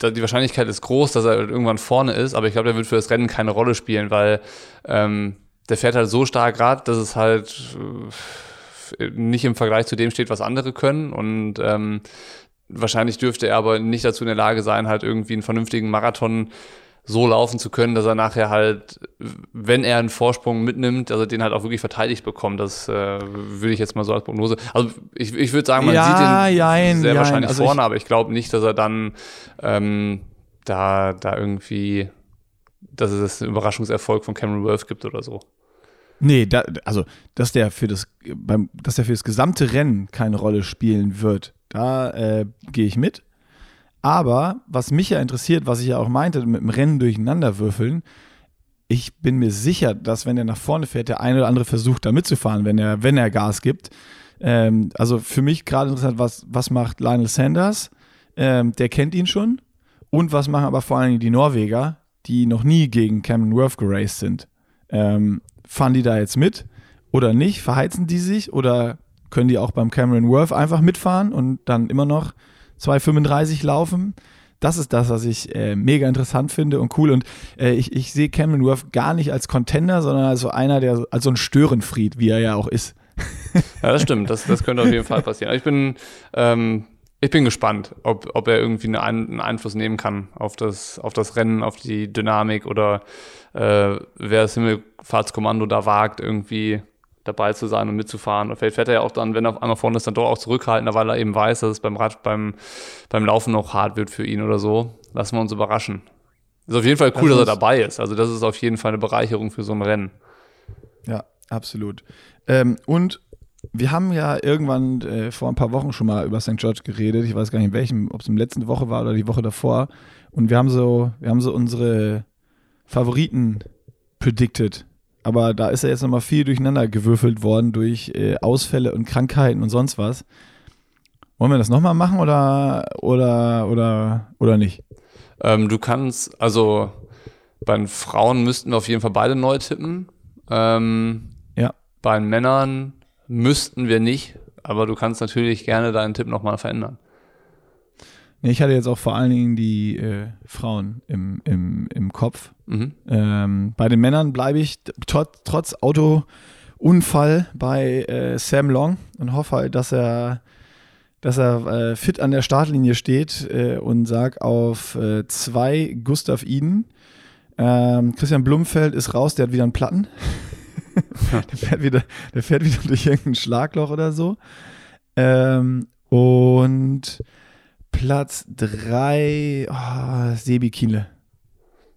die Wahrscheinlichkeit ist groß, dass er irgendwann vorne ist, aber ich glaube, der wird für das Rennen keine Rolle spielen, weil ähm, der fährt halt so stark Rad, dass es halt äh, nicht im Vergleich zu dem steht, was andere können und ähm, wahrscheinlich dürfte er aber nicht dazu in der Lage sein, halt irgendwie einen vernünftigen Marathon so laufen zu können, dass er nachher halt, wenn er einen Vorsprung mitnimmt, dass er den halt auch wirklich verteidigt bekommt. Das äh, würde ich jetzt mal so als Prognose. Also ich, ich würde sagen, man Ja, sieht ihn jein, sehr jein. wahrscheinlich Also vorne, ich- aber ich glaube nicht, dass er dann ähm, da, da irgendwie, dass es einen Überraschungserfolg von Cameron Worth gibt oder so. Nee, da, also, dass der für das, beim, dass der für das gesamte Rennen keine Rolle spielen wird, da äh, gehe ich mit. Aber was mich ja interessiert, was ich ja auch meinte, mit dem Rennen durcheinander würfeln, ich bin mir sicher, dass wenn er nach vorne fährt, der eine oder andere versucht, da mitzufahren, wenn er, wenn er Gas gibt. Ähm, also für mich gerade interessant, was, was macht Lionel Sanders? Ähm, der kennt ihn schon. Und was machen aber vor allen Dingen die Norweger, die noch nie gegen Cameron Worth geraced sind? Ähm, fahren die da jetzt mit oder nicht? Verheizen die sich oder können die auch beim Cameron Worth einfach mitfahren und dann immer noch 2,35 laufen? Das ist das, was ich äh, mega interessant finde und cool. Und äh, ich, ich sehe Cameron Worth gar nicht als Contender, sondern als so einer, der als so ein Störenfried, wie er ja auch ist. Ja, das stimmt. Das, das könnte auf jeden Fall passieren. Aber ich bin, ähm, ich bin gespannt, ob, ob er irgendwie eine Ein einen Einfluss nehmen kann auf das, auf das Rennen, auf die Dynamik oder äh, wer das Himmelfahrtskommando da wagt, irgendwie dabei zu sein und mitzufahren. Und vielleicht fährt er ja auch dann, wenn er auf einmal vorne ist, dann doch auch zurückhaltender, weil er eben weiß, dass es beim Rad, beim, beim Laufen noch hart wird für ihn oder so. Lassen wir uns überraschen. Ist auf jeden Fall cool, Das dass er dabei ist. Also das ist auf jeden Fall eine Bereicherung für so ein Rennen. Ja, absolut. Ähm, und wir haben ja irgendwann äh, vor ein paar Wochen schon mal über St. George geredet. Ich weiß gar nicht in welchem, ob es in der letzten Woche war oder die Woche davor. Und wir haben so, wir haben so unsere Favoriten predicted. Aber da ist ja jetzt nochmal viel durcheinander gewürfelt worden durch äh, Ausfälle und Krankheiten und sonst was. Wollen wir das nochmal machen oder, oder, oder, oder nicht? Ähm, du kannst, also bei den Frauen müssten wir auf jeden Fall beide neu tippen. Ähm, Ja. Bei den Männern müssten wir nicht, aber du kannst natürlich gerne deinen Tipp nochmal verändern. Ich hatte jetzt auch vor allen Dingen die äh, Frauen im, im, im Kopf. Mhm. Ähm, bei den Männern bleibe ich trotz, trotz Autounfall bei äh, Sam Long und hoffe halt, dass er, dass er äh, fit an der Startlinie steht äh, und sag auf äh, zwei Gustav Iden. Ähm, Christian Blumfeld ist raus, der hat wieder einen Platten. der, fährt wieder, der fährt wieder durch irgendein Schlagloch oder so. Ähm, und Platz drei oh, Sebi Kienle.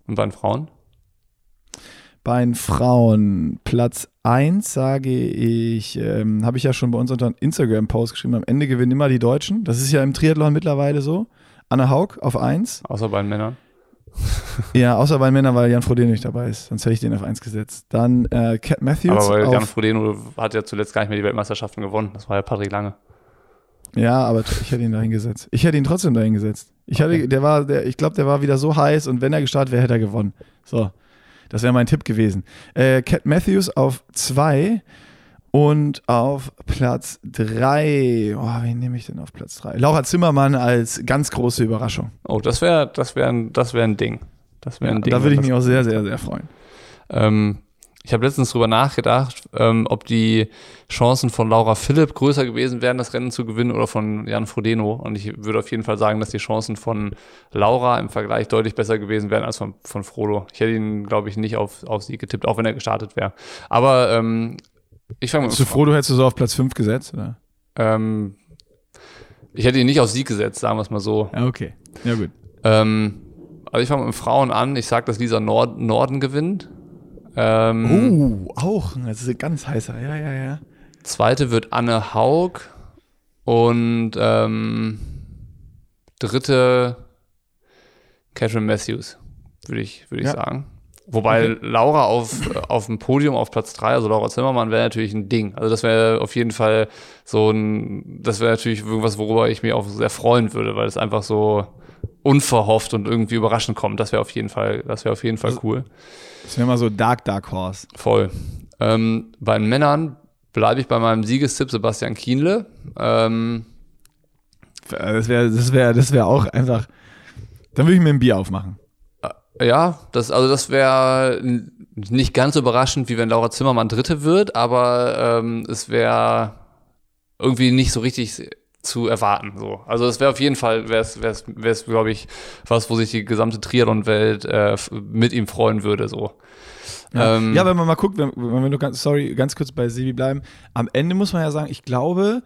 Und bei den Frauen? Bei den Frauen Platz 1 sage ich, ähm, habe ich ja schon bei uns unter einen Instagram-Post geschrieben, am Ende gewinnen immer die Deutschen. Das ist ja im Triathlon mittlerweile so. Anne Haug auf 1. Außer bei den Männern. Ja, außer bei den Männern, weil Jan Frodeno nicht dabei ist. Sonst hätte ich den auf 1 gesetzt. Dann äh, Cat Matthews Aber weil Jan Frodeno hat ja zuletzt gar nicht mehr die Weltmeisterschaften gewonnen. Das war ja Patrick Lange. Ja, aber ich hätte ihn da hingesetzt. Ich hätte ihn trotzdem da hingesetzt. Ich, Okay. hatte, der war, der, ich glaube, der war wieder so heiß und wenn er gestartet wäre, hätte er gewonnen. So, das wäre mein Tipp gewesen. Äh, Cat Matthews auf zwei und auf Platz drei. Oh, wen nehme ich denn auf Platz drei? Laura Zimmermann als ganz große Überraschung. Oh, das wäre das wär, ein- das wär ein Ding. Das wäre Ja, ein Ding. da würde ich mich auch sehr, sehr, sehr freuen. Ähm, ich habe letztens drüber nachgedacht, ähm, ob die Chancen von Laura Philipp größer gewesen wären, das Rennen zu gewinnen, oder von Jan Frodeno. Und ich würde auf jeden Fall sagen, dass die Chancen von Laura im Vergleich deutlich besser gewesen wären als von, von Frodo. Ich hätte ihn, glaube ich, nicht auf, auf Sieg getippt, auch wenn er gestartet wäre. Aber ähm, ich fange du froh, du hättest du so auf Platz fünf gesetzt? Oder? ähm, ich hätte ihn nicht auf Sieg gesetzt, sagen wir es mal so. Ja, okay. Ja, gut. Ähm, also ich fange mit den Frauen an. Ich sage, dass Lisa Nord Norden gewinnt. Ähm, Oh, auch. Das ist ein ganz heißer. Ja, ja, ja. Zweite wird Anne Haug. Und ähm, dritte Catherine Matthews, würde ich, würde ich Ja. sagen. Wobei Laura auf, auf dem Podium auf Platz drei, also Laura Zimmermann, wäre natürlich ein Ding. Also das wäre auf jeden Fall so ein, das wäre natürlich irgendwas, worüber ich mich auch sehr freuen würde, weil es einfach so unverhofft und irgendwie überraschend kommt. Das wäre auf jeden Fall, das wäre auf jeden Fall cool. Das wäre mal so Dark Dark Horse. Voll. Ähm, bei den Männern bleibe ich bei meinem Siegestipp Sebastian Kienle. Ähm, Das wäre das wär, das wär auch einfach. Dann würde ich mir ein Bier aufmachen. ja, das, also das wäre nicht ganz so überraschend, wie wenn Laura Zimmermann Dritte wird, aber ähm, es wäre irgendwie nicht so richtig zu erwarten. So. Also es wäre auf jeden Fall, wäre es, wär's, wär's, glaube ich, was, wo sich die gesamte Triathlon-Welt äh, mit ihm freuen würde. So. Ja, Ähm, ja wenn man mal guckt, wenn, wenn wir nur ganz, sorry, ganz kurz bei Sebi bleiben. Am Ende muss man ja sagen, ich glaube,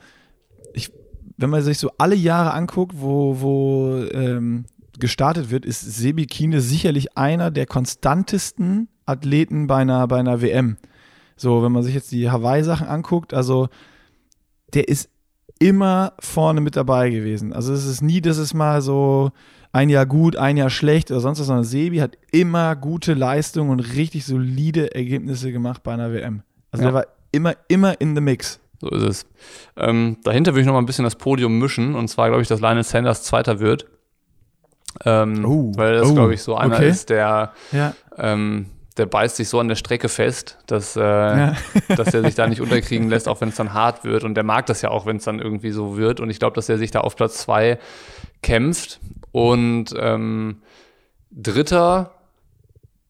ich, wenn man sich so alle Jahre anguckt, wo, wo ähm, gestartet wird, ist Sebi Kiene sicherlich einer der konstantesten Athleten bei einer, bei einer WM. So, wenn man sich jetzt die Hawaii-Sachen anguckt, also der ist immer vorne mit dabei gewesen. Also es ist nie, dass es mal so ein Jahr gut, ein Jahr schlecht oder sonst was, sondern Sebi hat immer gute Leistungen und richtig solide Ergebnisse gemacht bei einer WM. Also Ja. der war immer, immer in the mix. So ist es. Ähm, dahinter würde ich noch mal ein bisschen das Podium mischen. Und zwar glaube ich, dass Lionel Sanders Zweiter wird. Ähm, Oh, weil das, oh, glaube ich, so einer okay. ist, der, Ja. ähm, der beißt sich so an der Strecke fest, dass, äh, Ja. dass er sich da nicht unterkriegen lässt, auch wenn es dann hart wird. Und der mag das ja auch, wenn es dann irgendwie so wird. Und ich glaube, dass er sich da auf Platz zwei kämpft. Und ähm, Dritter,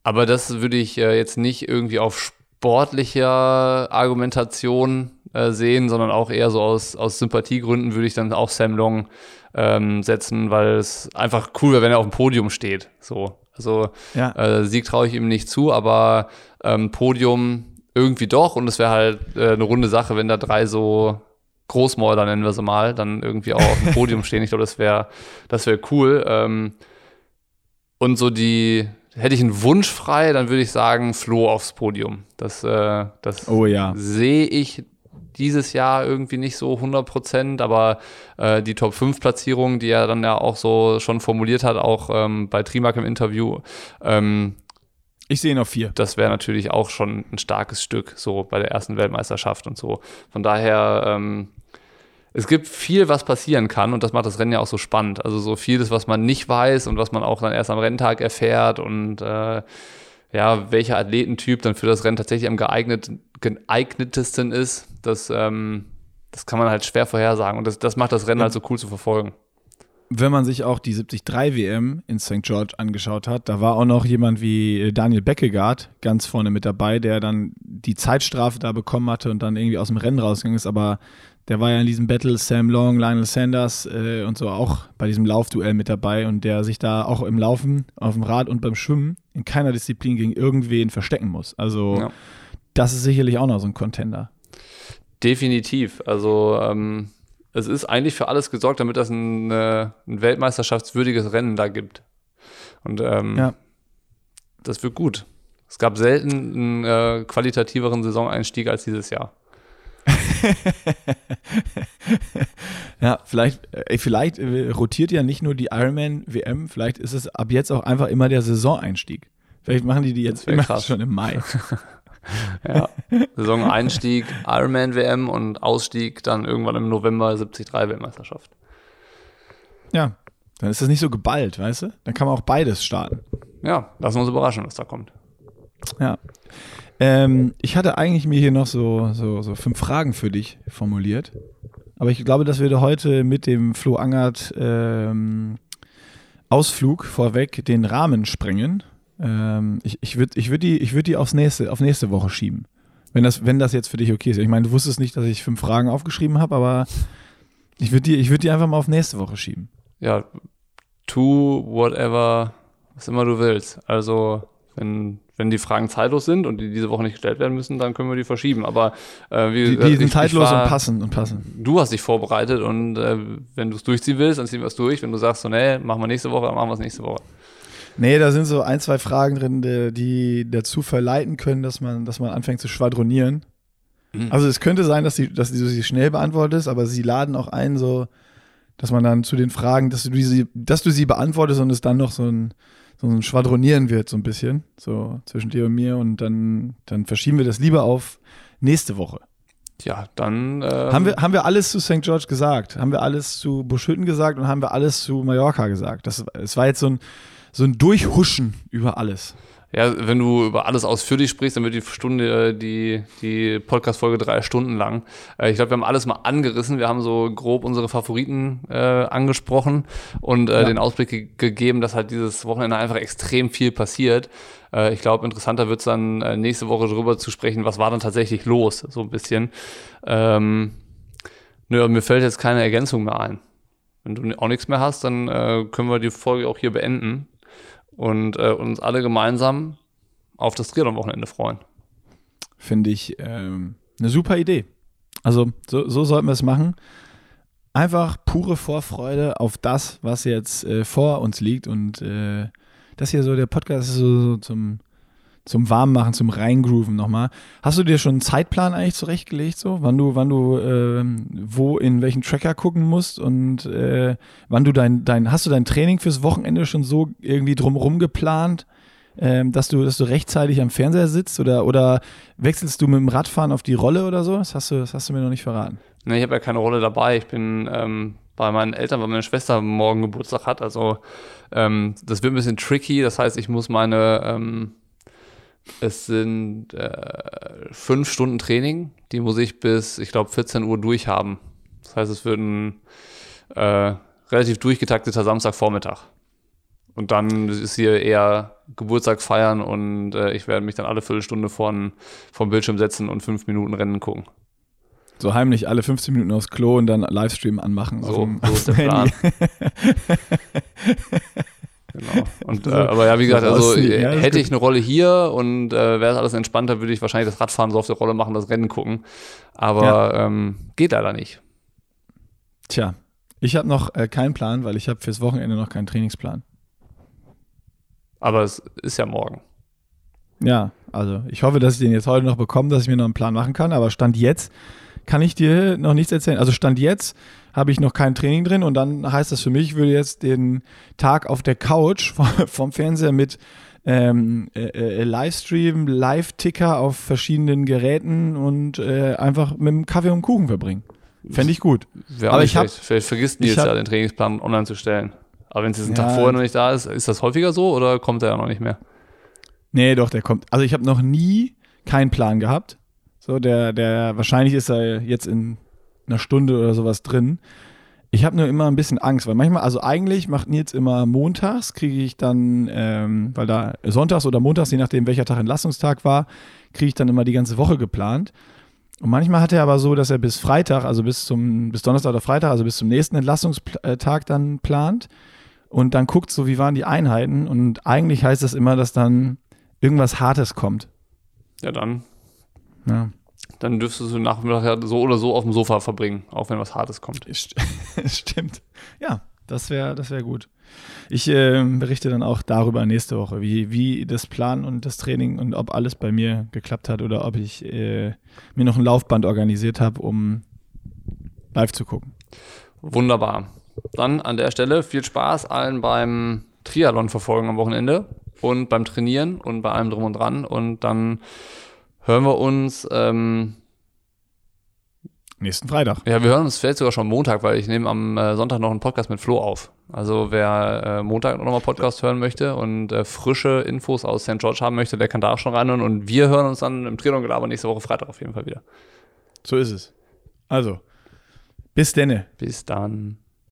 aber das würde ich äh, jetzt nicht irgendwie auf sportlicher Argumentation äh, sehen, sondern auch eher so aus, aus Sympathiegründen würde ich dann auch Sam Long ähm, setzen, weil es einfach cool wäre, wenn er auf dem Podium steht. So. Also Ja. äh, Sieg traue ich ihm nicht zu, aber ähm, Podium irgendwie doch und es wäre halt äh, eine runde Sache, wenn da drei so Großmäuler, nennen wir sie mal, dann irgendwie auch auf dem Podium stehen. Ich glaube, das wäre das wäre cool. Ähm, und so die, hätte ich einen Wunsch frei, dann würde ich sagen, Flo aufs Podium. Das, äh, das Oh ja. sehe ich dieses Jahr irgendwie nicht so 100 Prozent, aber äh, die Top 5 Platzierung, die er dann ja auch so schon formuliert hat, auch ähm, bei Trimark im Interview, ähm, Ich sehe ihn auf vier. das wäre natürlich auch schon ein starkes Stück, so bei der ersten Weltmeisterschaft und so. Von daher, ähm, es gibt viel, was passieren kann und das macht das Rennen ja auch so spannend. Also so vieles, was man nicht weiß und was man auch dann erst am Renntag erfährt und äh, ja, welcher Athletentyp dann für das Rennen tatsächlich am geeignet, geeignetesten ist, das, ähm, das kann man halt schwer vorhersagen und das, das macht das Rennen halt so cool zu verfolgen. Wenn man sich auch die 73 WM in St. George angeschaut hat, da war auch noch jemand wie Daniel Beckegaard ganz vorne mit dabei, der dann die Zeitstrafe da bekommen hatte und dann irgendwie aus dem Rennen rausgegangen ist, aber der war ja in diesem Battle Sam Long, Lionel Sanders äh, und so auch bei diesem Laufduell mit dabei und der sich da auch im Laufen, auf dem Rad und beim Schwimmen in keiner Disziplin gegen irgendwen verstecken muss. Also Ja. das ist sicherlich auch noch so ein Contender. Definitiv. Also ähm, es ist eigentlich für alles gesorgt, damit das ein, äh, ein weltmeisterschaftswürdiges Rennen da gibt. Und ähm, Ja. das wird gut. Es gab selten einen äh, qualitativeren Saisoneinstieg als dieses Jahr. Ja, vielleicht, äh, vielleicht äh, rotiert ja nicht nur die Ironman WM, vielleicht ist es ab jetzt auch einfach immer der Saisoneinstieg. Vielleicht machen die die jetzt immer krass. schon im Mai. ja. Saison-Einstieg Ironman-WM und Ausstieg dann irgendwann im November 73-Weltmeisterschaft. Ja, dann ist das nicht so geballt, weißt du? Dann kann man auch beides starten. Ja, lassen wir uns überraschen, was da kommt. Ja. Ähm, ich hatte eigentlich mir hier noch so, so, so fünf Fragen für dich formuliert. Aber ich glaube, dass wir heute mit dem Flo Angert ähm, Ausflug vorweg den Rahmen sprengen. Ähm, ich ich würde ich würd die, ich würd die aufs nächste, auf nächste Woche schieben. Wenn das, wenn das jetzt für dich okay ist. Ich meine, du wusstest nicht, dass ich fünf Fragen aufgeschrieben habe, aber ich würde die, würd die einfach mal auf nächste Woche schieben. Ja, tu whatever, was immer du willst. Also, wenn, wenn die Fragen zeitlos sind und die diese Woche nicht gestellt werden müssen, dann können wir die verschieben. Aber äh, wie Die, die sind ich- zeitlos ich war, und passen und passen. Du hast dich vorbereitet und äh, wenn du es durchziehen willst, dann ziehen wir es durch. Wenn du sagst, so, nee, machen wir nächste Woche, dann machen wir es nächste Woche. Nee, da sind so ein, zwei Fragen drin, die, die dazu verleiten können, dass man, dass man anfängt zu schwadronieren. Mhm. Also es könnte sein, dass, die, dass du sie schnell beantwortest, aber sie laden auch ein, so, dass man dann zu den Fragen, dass du sie, dass du sie beantwortest und es dann noch so ein, so ein Schwadronieren wird, so ein bisschen, so zwischen dir und mir und dann, dann verschieben wir das lieber auf nächste Woche. Ja, dann. Ähm, Haben, wir, haben wir alles zu St. George gesagt? Haben wir alles zu Buschhütten gesagt und haben wir alles zu Mallorca gesagt? Das, es war jetzt so ein, so ein Durchhuschen über alles. Ja, wenn du über alles ausführlich sprichst, dann wird die Stunde, äh, die, die Podcast-Folge drei Stunden lang. Äh, Ich glaube, wir haben alles mal angerissen. Wir haben so grob unsere Favoriten äh, angesprochen und äh, Ja. den Ausblick ge gegeben, dass halt dieses Wochenende einfach extrem viel passiert. Äh, ich glaube, interessanter wird es dann äh, nächste Woche darüber zu sprechen, was war dann tatsächlich los, so ein bisschen. Ähm, nö, mir fällt jetzt keine Ergänzung mehr ein. Wenn du auch nichts mehr hast, dann äh, können wir die Folge auch hier beenden und äh, uns alle gemeinsam auf das Triathlon-Wochenende freuen. Finde ich ähm, eine super Idee. Also so, so sollten wir es machen. Einfach pure Vorfreude auf das, was jetzt äh, vor uns liegt. Und äh, das hier so, der Podcast ist so, so zum, zum Warmmachen, zum Reingrooven nochmal. Hast du dir schon einen Zeitplan eigentlich zurechtgelegt, so? Wann du, wann du ähm, wo in welchen Tracker gucken musst und äh, wann du dein, dein, hast du dein Training fürs Wochenende schon so irgendwie drumherum geplant? ähm, dass, du, dass du rechtzeitig am Fernseher sitzt oder, oder wechselst du mit dem Radfahren auf die Rolle oder so? Das hast du, das hast du mir noch nicht verraten. Ne, ich habe ja keine Rolle dabei. Ich bin ähm, bei meinen Eltern, weil meine Schwester morgen Geburtstag hat. Also ähm, das wird ein bisschen tricky. Das heißt, ich muss meine, ähm, es sind äh, fünf Stunden Training, die muss ich bis, ich glaube, 14 Uhr durchhaben. Das heißt, es wird ein äh, relativ durchgetakteter Samstagvormittag. Und dann ist hier eher Geburtstag feiern und äh, ich werde mich dann alle Viertelstunde von, vom Bildschirm setzen und fünf Minuten Rennen gucken. So heimlich alle 15 Minuten aufs Klo und dann Livestream anmachen. auf So, dem- so ist der auf Plan. Genau. Und, äh, So- aber ja, wie gesagt, so also äh, ja, hätte ich eine Rolle hier und äh, wäre es alles entspannter, würde ich wahrscheinlich das Radfahren so auf der Rolle machen, das Rennen gucken. Aber ähm, geht leider nicht. Tja, ich habe noch äh, keinen Plan, weil ich habe fürs Wochenende noch keinen Trainingsplan. Aber es ist ja morgen. Ja, also ich hoffe, dass ich den jetzt heute noch bekomme, dass ich mir noch einen Plan machen kann. Aber Stand jetzt kann ich dir noch nichts erzählen. Also Stand jetzt habe ich noch kein Training drin und dann heißt das für mich, ich würde jetzt den Tag auf der Couch vom, Fernseher mit ähm, äh, äh, Livestream, Live-Ticker auf verschiedenen Geräten und äh, einfach mit dem Kaffee und Kuchen verbringen. Fände ich gut. Wäre Aber ich hab-. Vielleicht vergisst Nils ja, den Trainingsplan online zu stellen. Aber wenn es jetzt einen Ja. Tag vorher noch nicht da ist, ist das häufiger so oder kommt er ja noch nicht mehr? Nee, doch, der kommt. Also ich habe noch nie keinen Plan gehabt. So, der, der, wahrscheinlich ist er jetzt in einer Stunde oder sowas drin. Ich habe nur immer ein bisschen Angst, weil manchmal, also eigentlich macht Nils immer montags, kriege ich dann, ähm, weil da sonntags oder montags, je nachdem welcher Tag Entlastungstag war, kriege ich dann immer die ganze Woche geplant. Und manchmal hat er aber so, dass er bis Freitag, also bis zum, bis Donnerstag oder Freitag, also bis zum nächsten Entlastungstag dann plant und dann guckt so, wie waren die Einheiten und eigentlich heißt das immer, dass dann irgendwas Hartes kommt. Ja, dann, Ja. dann dürftest du Nachmittag ja so oder so auf dem Sofa verbringen, auch wenn was Hartes kommt. St- Stimmt. Ja, das wäre das wär gut. Ich ähm, berichte dann auch darüber nächste Woche, wie, wie das Plan und das Training und ob alles bei mir geklappt hat oder ob ich äh, mir noch ein Laufband organisiert habe, um live zu gucken. Wunderbar. Dann an der Stelle viel Spaß allen beim Triathlon verfolgen am Wochenende und beim Trainieren und bei allem drum und dran. Und dann hören wir uns. Ähm, Nächsten Freitag. ja, wir hören uns vielleicht sogar schon Montag, weil ich nehme am äh, Sonntag noch einen Podcast mit Flo auf. Also wer äh, Montag noch mal Podcast hören möchte und äh, frische Infos aus St. George haben möchte, der kann da auch schon reinhören. Und wir hören uns dann im Triathlon Gelaber nächste Woche Freitag auf jeden Fall wieder. So ist es. Also, bis denne. Bis dann.